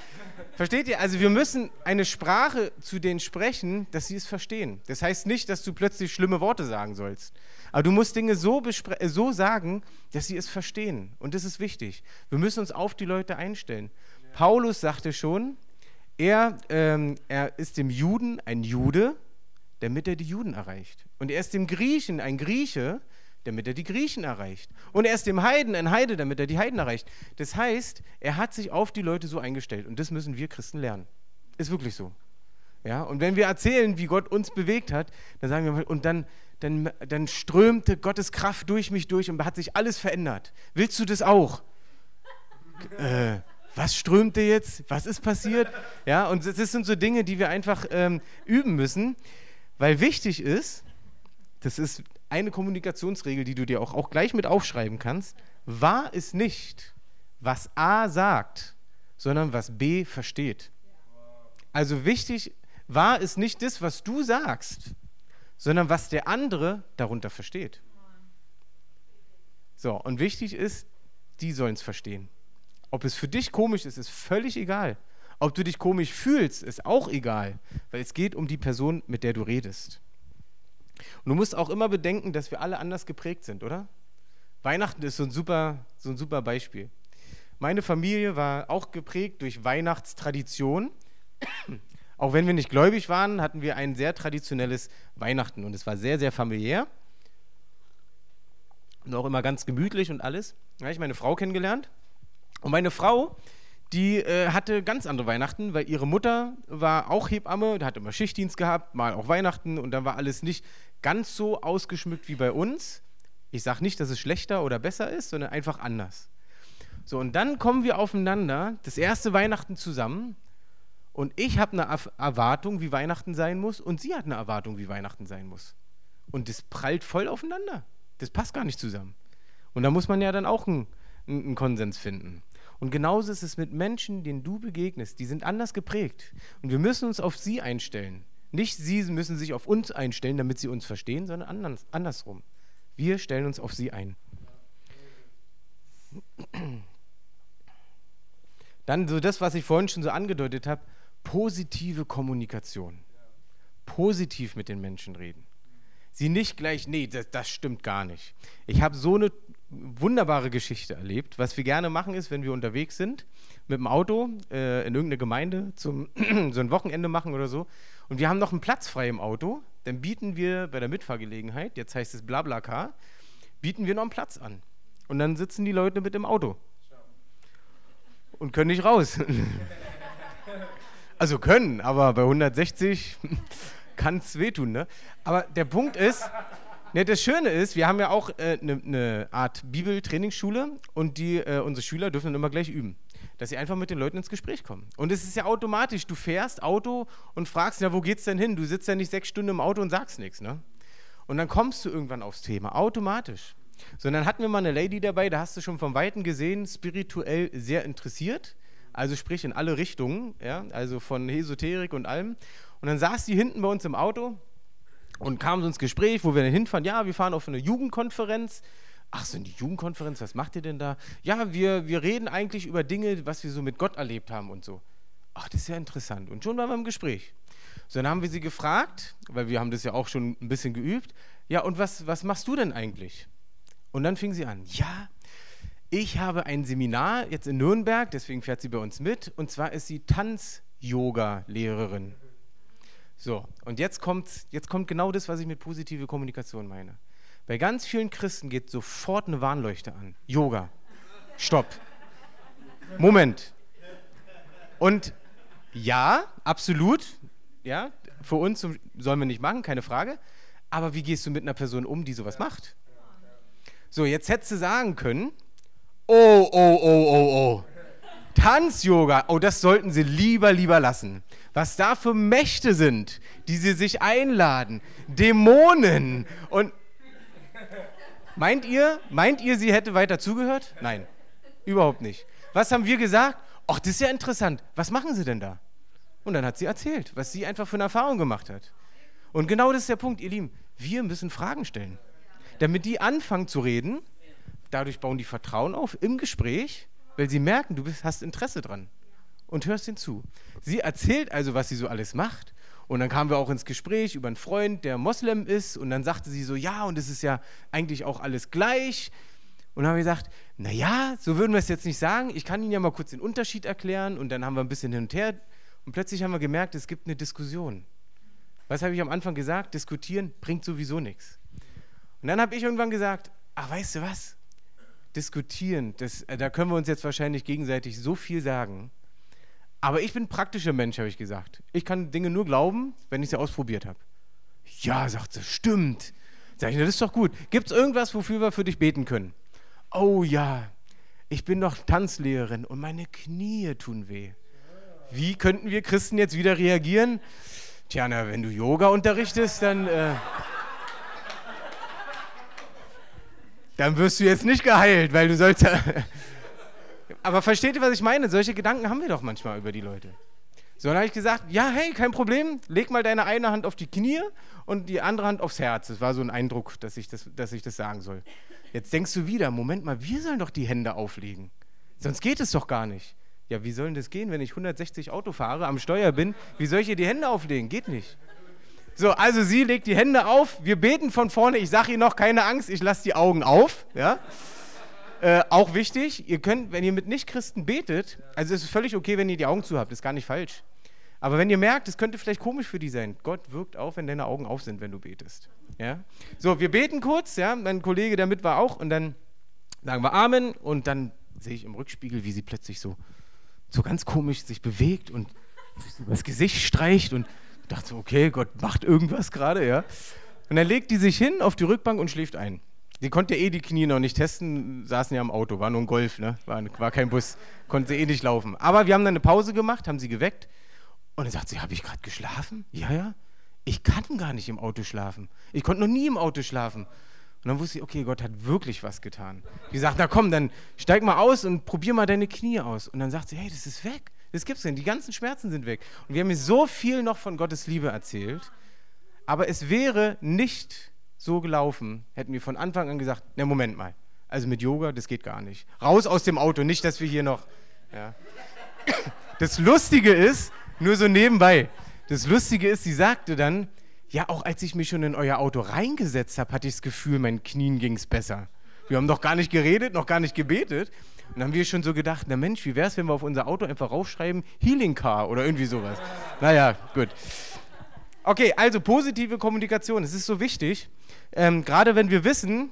Versteht ihr? Also wir müssen eine Sprache zu denen sprechen, dass sie es verstehen. Das heißt nicht, dass du plötzlich schlimme Worte sagen sollst. Aber du musst Dinge so, äh, so sagen, dass sie es verstehen. Und das ist wichtig. Wir müssen uns auf die Leute einstellen. Ja. Paulus sagte schon, er, ähm, er ist dem Juden ein Jude, damit er die Juden erreicht. Und er ist dem Griechen ein Grieche, damit er die Griechen erreicht. Und er ist dem Heiden ein Heide, damit er die Heiden erreicht. Das heißt, er hat sich auf die Leute so eingestellt. Und das müssen wir Christen lernen. Ist wirklich so. Ja, und wenn wir erzählen, wie Gott uns bewegt hat, dann sagen wir, und dann, dann, dann strömte Gottes Kraft durch mich durch und hat sich alles verändert. Willst du das auch? äh, was strömte jetzt? Was ist passiert? Ja, und das sind so Dinge, die wir einfach ähm, üben müssen, weil wichtig ist, das ist eine Kommunikationsregel, die du dir auch, auch gleich mit aufschreiben kannst. Wahr ist nicht, was A sagt, sondern was B versteht. Also wichtig, wahr ist nicht das, was du sagst, sondern was der andere darunter versteht. So, und wichtig ist, die sollen es verstehen. Ob es für dich komisch ist, ist völlig egal. Ob du dich komisch fühlst, ist auch egal, weil es geht um die Person, mit der du redest. Und du musst auch immer bedenken, dass wir alle anders geprägt sind, oder? Weihnachten ist so ein super, so ein super Beispiel. Meine Familie war auch geprägt durch Weihnachtstradition. (coughs) Auch wenn wir nicht gläubig waren, hatten wir ein sehr traditionelles Weihnachten und es war sehr, sehr familiär und auch immer ganz gemütlich und alles. Da habe ich meine Frau kennengelernt und meine Frau, die äh, hatte ganz andere Weihnachten, weil ihre Mutter war auch Hebamme, hat immer Schichtdienst gehabt, mal auch Weihnachten und dann war alles nicht ganz so ausgeschmückt wie bei uns. Ich sage nicht, dass es schlechter oder besser ist, sondern einfach anders. So, und dann kommen wir aufeinander, das erste Weihnachten zusammen. Und ich habe eine Erwartung, wie Weihnachten sein muss, und sie hat eine Erwartung, wie Weihnachten sein muss. Und das prallt voll aufeinander. Das passt gar nicht zusammen. Und da muss man ja dann auch einen, einen Konsens finden. Und genauso ist es mit Menschen, denen du begegnest. Die sind anders geprägt. Und wir müssen uns auf sie einstellen. Nicht sie müssen sich auf uns einstellen, damit sie uns verstehen, sondern anders, andersrum. Wir stellen uns auf sie ein. Dann so das, was ich vorhin schon so angedeutet habe, positive Kommunikation. Positiv mit den Menschen reden. sie nicht gleich, nee, das, das stimmt gar nicht. Ich habe so eine wunderbare Geschichte erlebt. Was wir gerne machen ist, wenn wir unterwegs sind, mit dem Auto äh, in irgendeine Gemeinde zum (clears throat) so ein Wochenende machen oder so. Und wir haben noch einen Platz frei im Auto, dann bieten wir bei der Mitfahrgelegenheit, jetzt heißt es Blablacar, bieten wir noch einen Platz an. Und dann sitzen die Leute mit im Auto. Und können nicht raus. (laughs) also können, aber bei 160 kann es wehtun, ne? Aber der Punkt ist, ne, das Schöne ist, wir haben ja auch eine äh, ne, ne Art Bibeltrainingsschule und die, äh, unsere Schüler dürfen dann immer gleich üben dass sie einfach mit den Leuten ins Gespräch kommen. Und es ist ja automatisch, du fährst Auto und fragst, ja, wo geht's denn hin? Du sitzt ja nicht sechs Stunden im Auto und sagst nichts, ne? Und dann kommst du irgendwann aufs Thema, automatisch. So, und dann hatten wir mal eine Lady dabei, da hast du schon vom Weiten gesehen, spirituell sehr interessiert, also sprich in alle Richtungen, ja, also von Esoterik und allem. Und dann saß die hinten bei uns im Auto und kam so ins Gespräch, wo wir dann hinfahren. Ja, wir fahren auf eine Jugendkonferenz. Ach so, in die Jugendkonferenz, was macht ihr denn da? Ja, wir, wir reden eigentlich über Dinge, was wir so mit Gott erlebt haben und so. Ach, das ist ja interessant. Und schon waren wir im Gespräch. So, dann haben wir sie gefragt, weil wir haben das ja auch schon ein bisschen geübt. Ja, und was, was machst du denn eigentlich? Und dann fing sie an. Ja, ich habe ein Seminar jetzt in Nürnberg, deswegen fährt sie bei uns mit. Und zwar ist sie Tanz-Yoga-Lehrerin. So, und jetzt kommt, jetzt kommt genau das, was ich mit positive Kommunikation meine. Bei ganz vielen Christen geht sofort eine Warnleuchte an. Yoga. Stopp. Moment. Und ja, absolut. Ja, für uns sollen wir nicht machen, keine Frage. Aber wie gehst du mit einer Person um, die sowas macht? So, jetzt hättest du sagen können, oh, oh, oh, oh, oh. Tanz-Yoga, oh, das sollten sie lieber, lieber lassen. Was da für Mächte sind, die sie sich einladen. Dämonen und Meint ihr, meint ihr, sie hätte weiter zugehört? Nein, überhaupt nicht. Was haben wir gesagt? Ach, das ist ja interessant. Was machen Sie denn da? Und dann hat sie erzählt, was sie einfach für eine Erfahrung gemacht hat. Und genau das ist der Punkt, ihr Lieben. Wir müssen Fragen stellen. Damit die anfangen zu reden, dadurch bauen die Vertrauen auf im Gespräch, weil sie merken, du bist, hast Interesse dran und hörst ihnen zu. Sie erzählt also, was sie so alles macht und dann kamen wir auch ins Gespräch über einen Freund, der Moslem ist. Und dann sagte sie so, ja, und es ist ja eigentlich auch alles gleich. Und dann haben wir gesagt, naja, so würden wir es jetzt nicht sagen. Ich kann Ihnen ja mal kurz den Unterschied erklären. Und dann haben wir ein bisschen hin und her. Und plötzlich haben wir gemerkt, es gibt eine Diskussion. Was habe ich am Anfang gesagt? Diskutieren bringt sowieso nichts. Und dann habe ich irgendwann gesagt, ach, weißt du was? Diskutieren, das, äh, da können wir uns jetzt wahrscheinlich gegenseitig so viel sagen. Aber ich bin praktischer Mensch, habe ich gesagt. Ich kann Dinge nur glauben, wenn ich sie ausprobiert habe. Ja, sagt sie, stimmt. Sag ich, das ist doch gut. Gibt es irgendwas, wofür wir für dich beten können? Oh ja, ich bin doch Tanzlehrerin und meine Knie tun weh. Wie könnten wir Christen jetzt wieder reagieren? Tja, na, wenn du Yoga unterrichtest, dann, äh, dann wirst du jetzt nicht geheilt, weil du sollst (laughs) aber versteht ihr, was ich meine? Solche Gedanken haben wir doch manchmal über die Leute. So, dann habe ich gesagt, ja, hey, kein Problem, leg mal deine eine Hand auf die Knie und die andere Hand aufs Herz. Das war so ein Eindruck, dass ich das, dass ich das sagen soll. Jetzt denkst du wieder, Moment mal, wir sollen doch die Hände auflegen. Sonst geht es doch gar nicht. Ja, wie soll denn das gehen, wenn ich 160 Auto fahre, am Steuer bin? Wie soll ich hier die Hände auflegen? Geht nicht. So, also sie legt die Hände auf, wir beten von vorne. Ich sage ihr noch, keine Angst, ich lasse die Augen auf. Ja? Äh, auch wichtig, ihr könnt, wenn ihr mit Nichtchristen betet, also es ist völlig okay, wenn ihr die Augen zu habt, ist gar nicht falsch. Aber wenn ihr merkt, es könnte vielleicht komisch für die sein, Gott wirkt auch, wenn deine Augen auf sind, wenn du betest. Ja? So, wir beten kurz, ja, mein Kollege damit war auch, und dann sagen wir Amen, und dann sehe ich im Rückspiegel, wie sie plötzlich so, so ganz komisch sich bewegt und das Gesicht streicht und dachte so, okay, Gott macht irgendwas gerade, ja. Und dann legt die sich hin auf die Rückbank und schläft ein. Sie konnte eh die Knie noch nicht testen, saßen ja im Auto, war nur ein Golf, ne? war, war kein Bus, konnte sie eh nicht laufen. Aber wir haben dann eine Pause gemacht, haben sie geweckt und dann sagt sie, habe ich gerade geschlafen? Ja, ja. Ich kann gar nicht im Auto schlafen. Ich konnte noch nie im Auto schlafen. Und dann wusste ich, okay, Gott hat wirklich was getan. Die sagt, na komm, dann steig mal aus und probier mal deine Knie aus. Und dann sagt sie, hey, das ist weg. Das gibt's nicht. Die ganzen Schmerzen sind weg. Und wir haben mir so viel noch von Gottes Liebe erzählt. Aber es wäre nicht so gelaufen, hätten wir von Anfang an gesagt, na Moment mal, also mit Yoga, das geht gar nicht. Raus aus dem Auto, nicht, dass wir hier noch... Ja. (coughs) Das Lustige ist, nur so nebenbei, das Lustige ist, sie sagte dann, Ja, auch als ich mich schon in euer Auto reingesetzt habe, hatte ich das Gefühl, meinen Knien ging es besser. Wir haben noch gar nicht geredet, noch gar nicht gebetet. Und dann haben wir schon so gedacht, na Mensch, wie wäre es, wenn wir auf unser Auto einfach raufschreiben, Healing Car oder irgendwie sowas. Naja, gut. Okay, also positive Kommunikation, es ist so wichtig, ähm, gerade wenn wir wissen,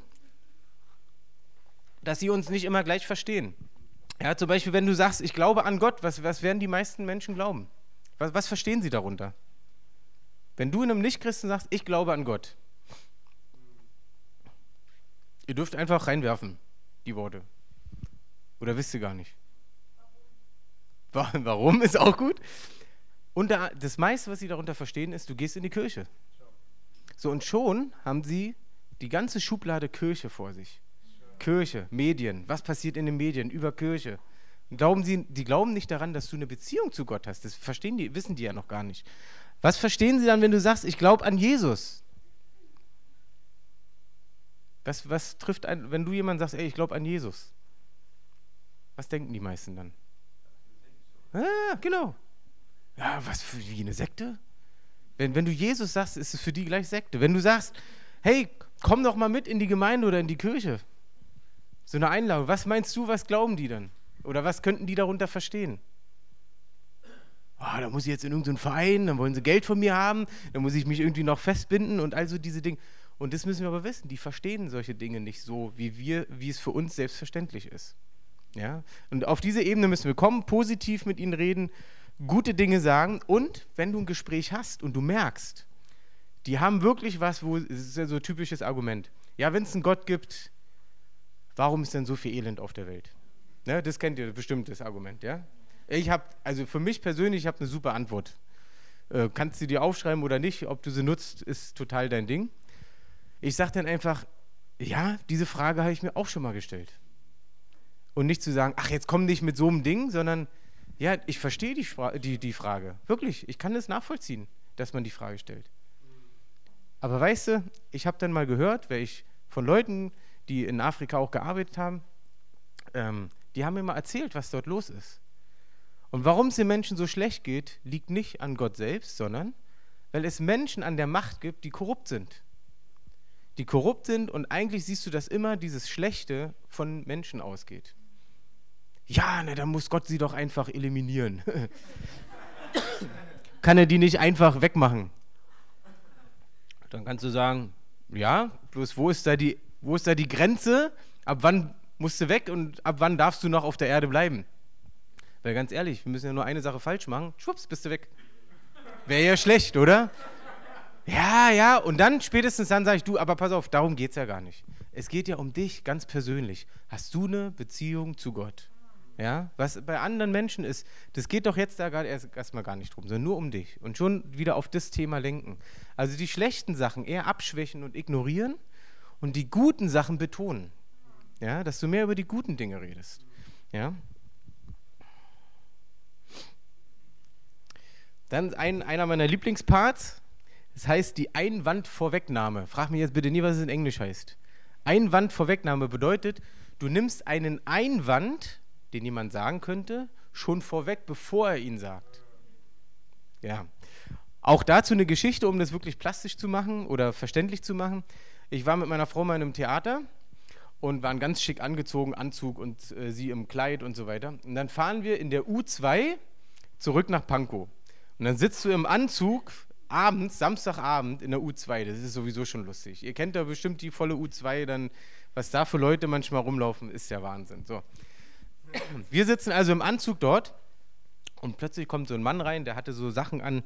dass sie uns nicht immer gleich verstehen. Ja, zum Beispiel, wenn du sagst, ich glaube an Gott, was, was werden die meisten Menschen glauben? Was, was verstehen sie darunter? Wenn du einem Nichtchristen sagst, ich glaube an Gott, ihr dürft einfach reinwerfen, die Worte. Oder wisst ihr gar nicht? Warum? Ist auch gut. Und das meiste, was sie darunter verstehen, ist, du gehst in die Kirche. So, und schon haben sie die ganze Schublade Kirche vor sich. Kirche, Medien, was passiert in den Medien über Kirche? Glauben sie, die glauben nicht daran, dass du eine Beziehung zu Gott hast. Das verstehen die, wissen die ja noch gar nicht. Was verstehen sie dann, wenn du sagst, ich glaube an Jesus? Was, was trifft ein, wenn du jemand sagst, ey, ich glaube an Jesus? Was denken die meisten dann? Ah, genau. Ja, was für wie eine Sekte? Wenn, wenn du Jesus sagst, ist es für die gleich Sekte. Wenn du sagst, hey, komm doch mal mit in die Gemeinde oder in die Kirche. So eine Einladung. Was meinst du, was glauben die dann? Oder was könnten die darunter verstehen? Oh, da muss ich jetzt in irgendeinen Verein, dann wollen sie Geld von mir haben, dann muss ich mich irgendwie noch festbinden und also diese Dinge. Und das müssen wir aber wissen, die verstehen solche Dinge nicht so, wie wir, wie es für uns selbstverständlich ist. Ja? Und auf diese Ebene müssen wir kommen, positiv mit ihnen reden, gute Dinge sagen und wenn du ein Gespräch hast und du merkst, die haben wirklich was, wo, das ist ja so ein typisches Argument. Ja, wenn es einen Gott gibt, warum ist denn so viel Elend auf der Welt? Ne, das kennt ihr bestimmt, das Argument, ja? Ich habe, also für mich persönlich, ich habe eine super Antwort. Äh, kannst du dir aufschreiben oder nicht, ob du sie nutzt, ist total dein Ding. Ich sage dann einfach, ja, diese Frage habe ich mir auch schon mal gestellt. Und nicht zu sagen, ach, jetzt komm nicht mit so einem Ding, sondern ja, ich verstehe die, die, die Frage. Wirklich, ich kann das nachvollziehen, dass man die Frage stellt. Aber weißt du, ich habe dann mal gehört, weil ich von Leuten, die in Afrika auch gearbeitet haben, ähm, die haben mir mal erzählt, was dort los ist. Und warum es den Menschen so schlecht geht, liegt nicht an Gott selbst, sondern weil es Menschen an der Macht gibt, die korrupt sind. Die korrupt sind und eigentlich siehst du, dass immer dieses Schlechte von Menschen ausgeht. Ja, na, dann muss Gott sie doch einfach eliminieren. (laughs) Kann er die nicht einfach wegmachen? Dann kannst du sagen, ja, bloß wo ist da die, wo ist da die Grenze? Ab wann musst du weg und ab wann darfst du noch auf der Erde bleiben? Weil ganz ehrlich, wir müssen ja nur eine Sache falsch machen, schwupps, bist du weg. Wäre ja schlecht, oder? Ja, ja, und dann spätestens dann sage ich, du, aber pass auf, darum geht es ja gar nicht. Es geht ja um dich ganz persönlich. Hast du eine Beziehung zu Gott? Ja, was bei anderen Menschen ist, das geht doch jetzt da erst, erstmal gar nicht drum, sondern nur um dich und schon wieder auf das Thema lenken. Also die schlechten Sachen eher abschwächen und ignorieren und die guten Sachen betonen. Ja, dass du mehr über die guten Dinge redest. Ja. Dann ein, einer meiner Lieblingsparts, das heißt die Einwandvorwegnahme. Frag mich jetzt bitte nie, was es in Englisch heißt. Einwandvorwegnahme bedeutet, du nimmst einen Einwand, den jemand sagen könnte, schon vorweg, bevor er ihn sagt. Ja. Auch dazu eine Geschichte, um das wirklich plastisch zu machen oder verständlich zu machen. Ich war mit meiner Frau mal in einem Theater und waren ganz schick angezogen, Anzug und äh, sie im Kleid und so weiter. Und dann fahren wir in der U2 zurück nach Pankow. Und dann sitzt du im Anzug abends, Samstagabend in der U2. Das ist sowieso schon lustig. Ihr kennt da bestimmt die volle U2, dann was da für Leute manchmal rumlaufen, ist ja Wahnsinn. So. Wir sitzen also im Anzug dort und plötzlich kommt so ein Mann rein, der hatte so Sachen an.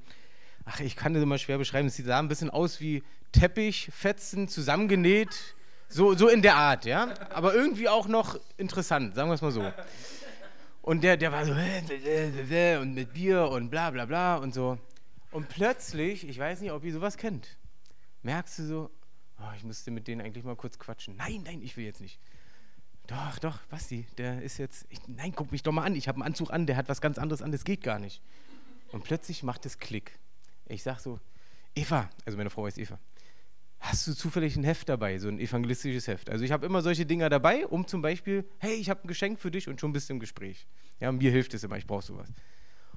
Ach, ich kann das immer schwer beschreiben. Es sah ein bisschen aus wie Teppichfetzen zusammengenäht. So, so in der Art, ja. Aber irgendwie auch noch interessant, sagen wir es mal so. Und der, der war so (laughs) und mit Bier und bla bla bla und so. Und plötzlich, ich weiß nicht, ob ihr sowas kennt, merkst du so, oh, ich müsste mit denen eigentlich mal kurz quatschen. Nein, nein, ich will jetzt nicht. Doch, doch, Basti, der ist jetzt. Ich, nein, guck mich doch mal an. Ich habe einen Anzug an, der hat was ganz anderes an, das geht gar nicht. Und plötzlich macht es Klick. Ich sag so, Eva, also meine Frau heißt Eva, hast du zufällig ein Heft dabei, so ein evangelistisches Heft? Also ich habe immer solche Dinger dabei, um zum Beispiel, hey, ich habe ein Geschenk für dich und schon bist du im Gespräch. Ja, mir hilft es immer, ich brauche sowas.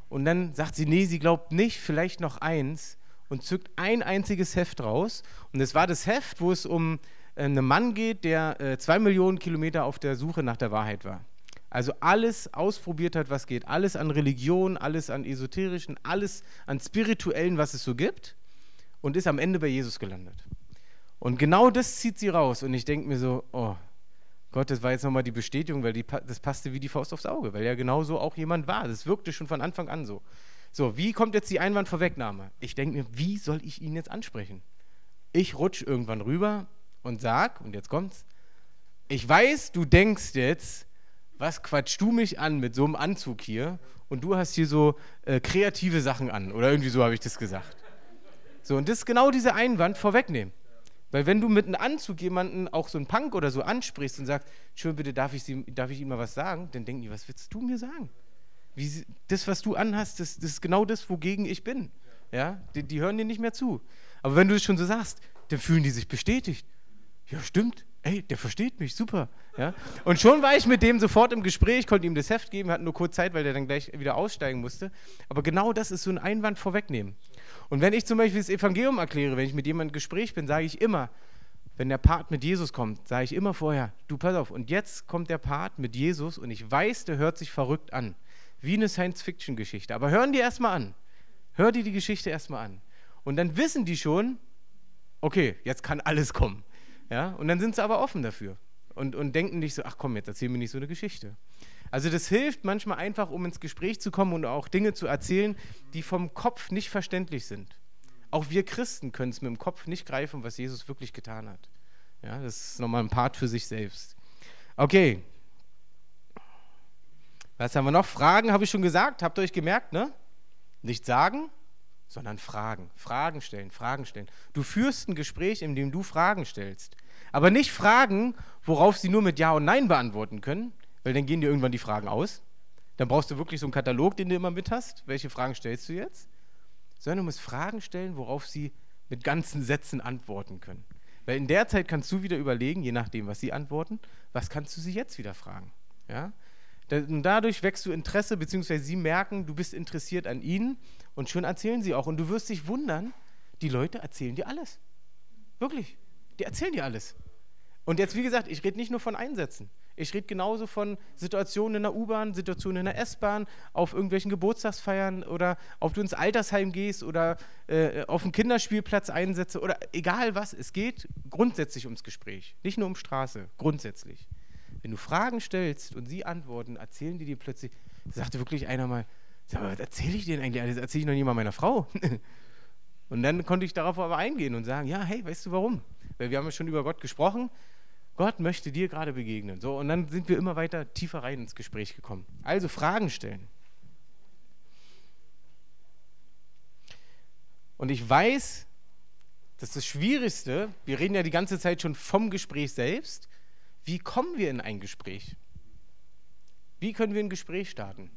Und dann sagt sie, nee, sie glaubt nicht, vielleicht noch eins. und zückt ein einziges Heft raus. Und es war das Heft, wo es um äh, einen Mann geht, der äh, zwei Millionen Kilometer auf der Suche nach der Wahrheit war. Also alles ausprobiert hat, was geht. Alles an Religion, alles an Esoterischen, alles an Spirituellen, was es so gibt. Und ist am Ende bei Jesus gelandet. Und genau das zieht sie raus. Und ich denke mir so, oh Gott, das war jetzt nochmal die Bestätigung, weil die, das passte wie die Faust aufs Auge, weil ja genau so auch jemand war. Das wirkte schon von Anfang an so. So, wie kommt jetzt die Einwandvorwegnahme? Ich denke mir, wie soll ich ihn jetzt ansprechen? Ich rutsche irgendwann rüber und sag, und jetzt kommt's, ich weiß, du denkst jetzt, was quatschst du mich an mit so einem Anzug hier und du hast hier so äh, kreative Sachen an oder irgendwie so habe ich das gesagt. So, und das ist genau diese Einwand vorwegnehmen. Weil wenn du mit einem Anzug jemanden, auch so einen Punk oder so, ansprichst und sagst, Entschuldigung, bitte, darf ich, Sie, darf ich Ihnen mal was sagen? Dann denken die, was willst du mir sagen? Wie, das, was du anhast, das, das ist genau das, wogegen ich bin. Ja? Die, die hören dir nicht mehr zu. Aber wenn du es schon so sagst, dann fühlen die sich bestätigt. Ja, stimmt. Ey, der versteht mich, super. Ja? Und schon war ich mit dem sofort im Gespräch, konnte ihm das Heft geben, hatten nur kurz Zeit, weil der dann gleich wieder aussteigen musste. Aber genau das ist so ein Einwand vorwegnehmen. Und wenn ich zum Beispiel das Evangelium erkläre, wenn ich mit jemandem im Gespräch bin, sage ich immer, wenn der Part mit Jesus kommt, sage ich immer vorher, du pass auf, und jetzt kommt der Part mit Jesus und ich weiß, der hört sich verrückt an. Wie eine Science-Fiction-Geschichte. Aber hören die erstmal an. Hör dir die Geschichte erstmal an. Und dann wissen die schon, okay, jetzt kann alles kommen. Ja? Und dann sind sie aber offen dafür und, und denken nicht so, ach komm, jetzt erzähl mir nicht so eine Geschichte. Also das hilft manchmal einfach, um ins Gespräch zu kommen und auch Dinge zu erzählen, die vom Kopf nicht verständlich sind. Auch wir Christen können es mit dem Kopf nicht greifen, was Jesus wirklich getan hat. Ja, das ist nochmal ein Part für sich selbst. Okay. Was haben wir noch? Fragen habe ich schon gesagt. Habt ihr euch gemerkt, ne? Nicht sagen, sondern Fragen. Fragen stellen, Fragen stellen. Du führst ein Gespräch, in dem du Fragen stellst. Aber nicht Fragen, worauf sie nur mit Ja und Nein beantworten können, weil dann gehen dir irgendwann die Fragen aus. Dann brauchst du wirklich so einen Katalog, den du immer mit hast. Welche Fragen stellst du jetzt? Sondern du musst Fragen stellen, worauf sie mit ganzen Sätzen antworten können. Weil in der Zeit kannst du wieder überlegen, je nachdem, was sie antworten, was kannst du sie jetzt wieder fragen. Ja? Und dadurch wächst du Interesse, beziehungsweise sie merken, du bist interessiert an ihnen und schon erzählen sie auch. Und du wirst dich wundern, die Leute erzählen dir alles. Wirklich. Die erzählen dir alles. Und jetzt, wie gesagt, ich rede nicht nur von Einsätzen. Ich rede genauso von Situationen in der U-Bahn, Situationen in der S-Bahn, auf irgendwelchen Geburtstagsfeiern oder ob du ins Altersheim gehst oder äh, auf einen Kinderspielplatz einsetze oder egal was. Es geht grundsätzlich ums Gespräch, nicht nur um Straße, grundsätzlich. Wenn du Fragen stellst und sie antworten, erzählen die dir plötzlich, sagte wirklich einer mal, sag mal, was erzähle ich denen eigentlich? Das erzähle ich noch nie mal meiner Frau. (laughs) und dann konnte ich darauf aber eingehen und sagen, ja, hey, weißt du warum? Weil wir haben ja schon über Gott gesprochen. Gott möchte dir gerade begegnen. So, und dann sind wir immer weiter tiefer rein ins Gespräch gekommen. Also Fragen stellen. Und ich weiß, dass das Schwierigste, wir reden ja die ganze Zeit schon vom Gespräch selbst, wie kommen wir in ein Gespräch? Wie können wir ein Gespräch starten?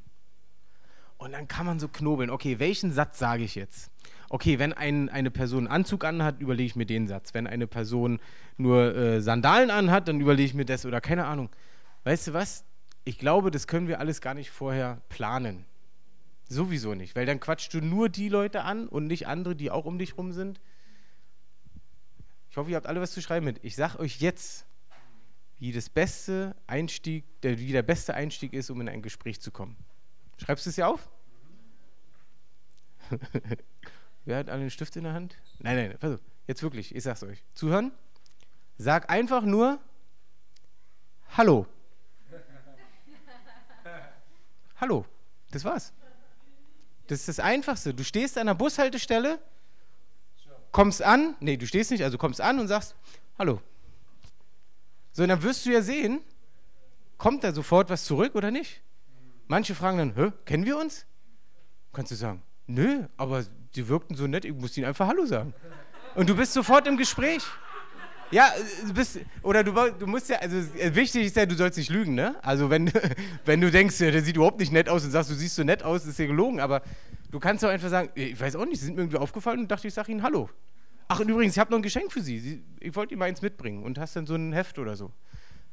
Und dann kann man so knobeln, okay, welchen Satz sage ich jetzt? Okay, wenn ein, eine Person einen Anzug anhat, überlege ich mir den Satz. Wenn eine Person nur äh, Sandalen anhat, dann überlege ich mir das oder keine Ahnung. Weißt du was? Ich glaube, das können wir alles gar nicht vorher planen. Sowieso nicht, weil dann quatschst du nur die Leute an und nicht andere, die auch um dich rum sind. Ich hoffe, ihr habt alle was zu schreiben mit. Ich sage euch jetzt, wie das beste Einstieg, der, wie der beste Einstieg ist, um in ein Gespräch zu kommen. Schreibst du es ja auf? (laughs) Wer hat einen Stift in der Hand? Nein, nein, auf. Jetzt wirklich, ich sag's euch. Zuhören? Sag einfach nur Hallo. (laughs) Hallo. Das war's. Das ist das Einfachste. Du stehst an der Bushaltestelle, kommst an, nee, du stehst nicht, also kommst an und sagst Hallo. So, und dann wirst du ja sehen, kommt da sofort was zurück oder nicht? Manche fragen dann, Hä, kennen wir uns? Kannst du sagen, nö, aber sie wirkten so nett, ich muss ihnen einfach Hallo sagen. Und du bist sofort im Gespräch. Ja, du bist, oder du, du musst ja, also wichtig ist ja, du sollst nicht lügen, ne? Also wenn, (laughs) wenn du denkst, der sieht überhaupt nicht nett aus und sagst, du siehst so nett aus, ist ja gelogen, aber du kannst doch einfach sagen, ich weiß auch nicht, sie sind mir irgendwie aufgefallen und dachte, ich sage ihnen Hallo. Ach, und übrigens, ich habe noch ein Geschenk für sie. Ich wollte ihnen mal eins mitbringen und hast dann so ein Heft oder so.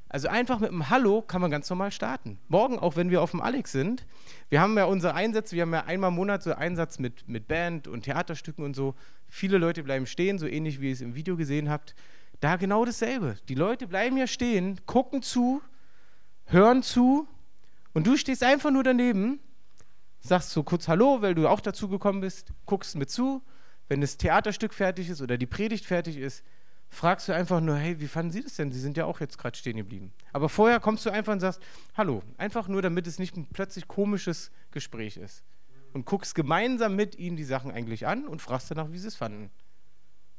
Also einfach mit einem Hallo kann man ganz normal starten. Morgen, auch wenn wir auf dem Alex sind, wir haben ja unsere Einsätze, wir haben ja einmal im Monat so Einsatz mit, mit Band und Theaterstücken und so. Viele Leute bleiben stehen, so ähnlich wie ihr es im Video gesehen habt. Da genau dasselbe. Die Leute bleiben ja stehen, gucken zu, hören zu und du stehst einfach nur daneben, sagst so kurz Hallo, weil du auch dazu gekommen bist, guckst mit zu. Wenn das Theaterstück fertig ist oder die Predigt fertig ist, fragst du einfach nur, hey, wie fanden Sie das denn? Sie sind ja auch jetzt gerade stehen geblieben. Aber vorher kommst du einfach und sagst, hallo, einfach nur, damit es nicht ein plötzlich komisches Gespräch ist. Und guckst gemeinsam mit ihnen die Sachen eigentlich an und fragst danach, wie sie es fanden.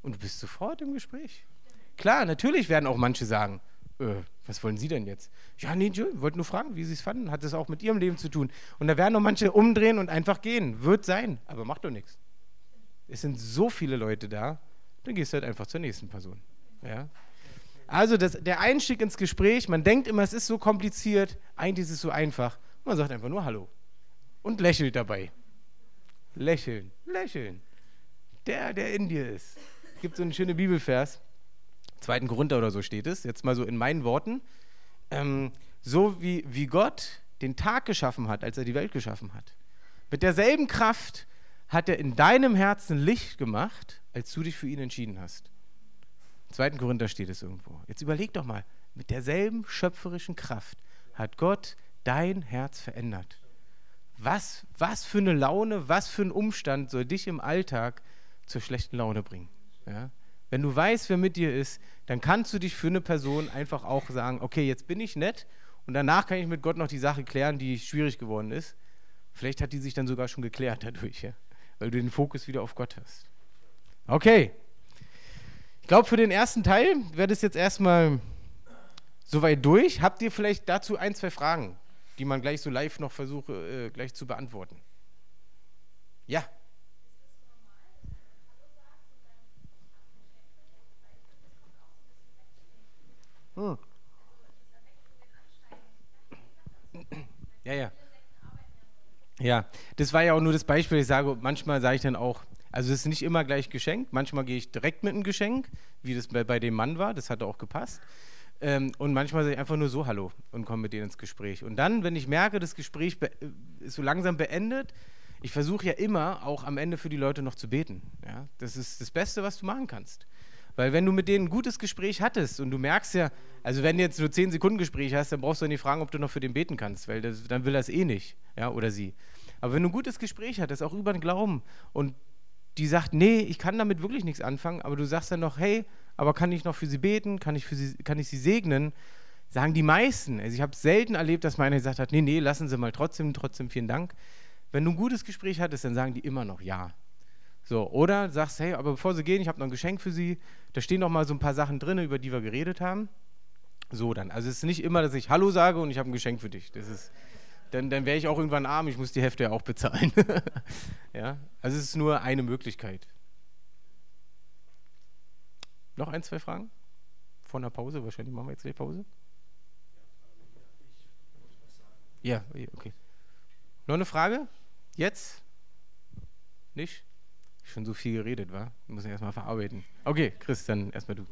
Und du bist sofort im Gespräch. Klar, natürlich werden auch manche sagen, äh, was wollen Sie denn jetzt? Ja, nee, ich wollte nur fragen, wie Sie es fanden. Hat es auch mit Ihrem Leben zu tun? Und da werden auch manche umdrehen und einfach gehen. Wird sein, aber macht doch nichts. Es sind so viele Leute da, dann gehst du halt einfach zur nächsten Person. Ja? Also das, der Einstieg ins Gespräch, man denkt immer, es ist so kompliziert, eigentlich ist es so einfach. Man sagt einfach nur Hallo und lächelt dabei. Lächeln, lächeln. Der, der in dir ist. Es gibt so einen schönen Bibelvers, 2. Korinther oder so steht es, jetzt mal so in meinen Worten. Ähm, so wie, wie Gott den Tag geschaffen hat, als er die Welt geschaffen hat. Mit derselben Kraft hat er in deinem Herzen Licht gemacht, als du dich für ihn entschieden hast. Im 2. Korinther steht es irgendwo. Jetzt überleg doch mal, mit derselben schöpferischen Kraft hat Gott dein Herz verändert. Was, was für eine Laune, was für ein Umstand soll dich im Alltag zur schlechten Laune bringen? Ja? Wenn du weißt, wer mit dir ist, dann kannst du dich für eine Person einfach auch sagen, okay, jetzt bin ich nett und danach kann ich mit Gott noch die Sache klären, die schwierig geworden ist. Vielleicht hat die sich dann sogar schon geklärt dadurch, ja? Weil du den Fokus wieder auf Gott hast. Okay. Ich glaube, für den ersten Teil wäre das jetzt erstmal soweit durch. Habt ihr vielleicht dazu ein, zwei Fragen, die man gleich so live noch versuche, äh, gleich zu beantworten? Ja. Hm. Ja, ja. Ja, das war ja auch nur das Beispiel. Ich sage, manchmal sage ich dann auch, also es ist nicht immer gleich Geschenk. Manchmal gehe ich direkt mit einem Geschenk, wie das bei, bei dem Mann war. Das hat auch gepasst. Ähm, und manchmal sage ich einfach nur so Hallo und komme mit denen ins Gespräch. Und dann, wenn ich merke, das Gespräch ist so langsam beendet, ich versuche ja immer auch am Ende für die Leute noch zu beten. Ja? Das ist das Beste, was du machen kannst. Weil wenn du mit denen ein gutes Gespräch hattest und du merkst ja, also wenn du jetzt nur 10 Sekunden Gespräch hast, dann brauchst du nicht fragen, ob du noch für den beten kannst, weil das, dann will er es eh nicht, ja, oder sie. Aber wenn du ein gutes Gespräch hattest, auch über den Glauben und die sagt, nee, ich kann damit wirklich nichts anfangen, aber du sagst dann noch, hey, aber kann ich noch für sie beten, kann ich, für sie, kann ich sie segnen, sagen die meisten. Also ich habe selten erlebt, dass meiner gesagt hat, nee, nee, lassen Sie mal trotzdem, trotzdem vielen Dank. Wenn du ein gutes Gespräch hattest, dann sagen die immer noch ja. So, oder sagst, hey, aber bevor sie gehen, ich habe noch ein Geschenk für sie. Da stehen noch mal so ein paar Sachen drin, über die wir geredet haben. So dann. Also es ist nicht immer, dass ich Hallo sage und ich habe ein Geschenk für dich. Das ist, dann, dann wäre ich auch irgendwann arm, ich muss die Hälfte ja auch bezahlen. (laughs) ja, also es ist nur eine Möglichkeit. Noch ein, zwei Fragen? Vor einer Pause? Wahrscheinlich machen wir jetzt gleich Pause. Ja, okay. Noch eine Frage? Jetzt? Nicht? Schon so viel geredet, war? Muss ich erstmal verarbeiten. Okay, Chris, dann erstmal du.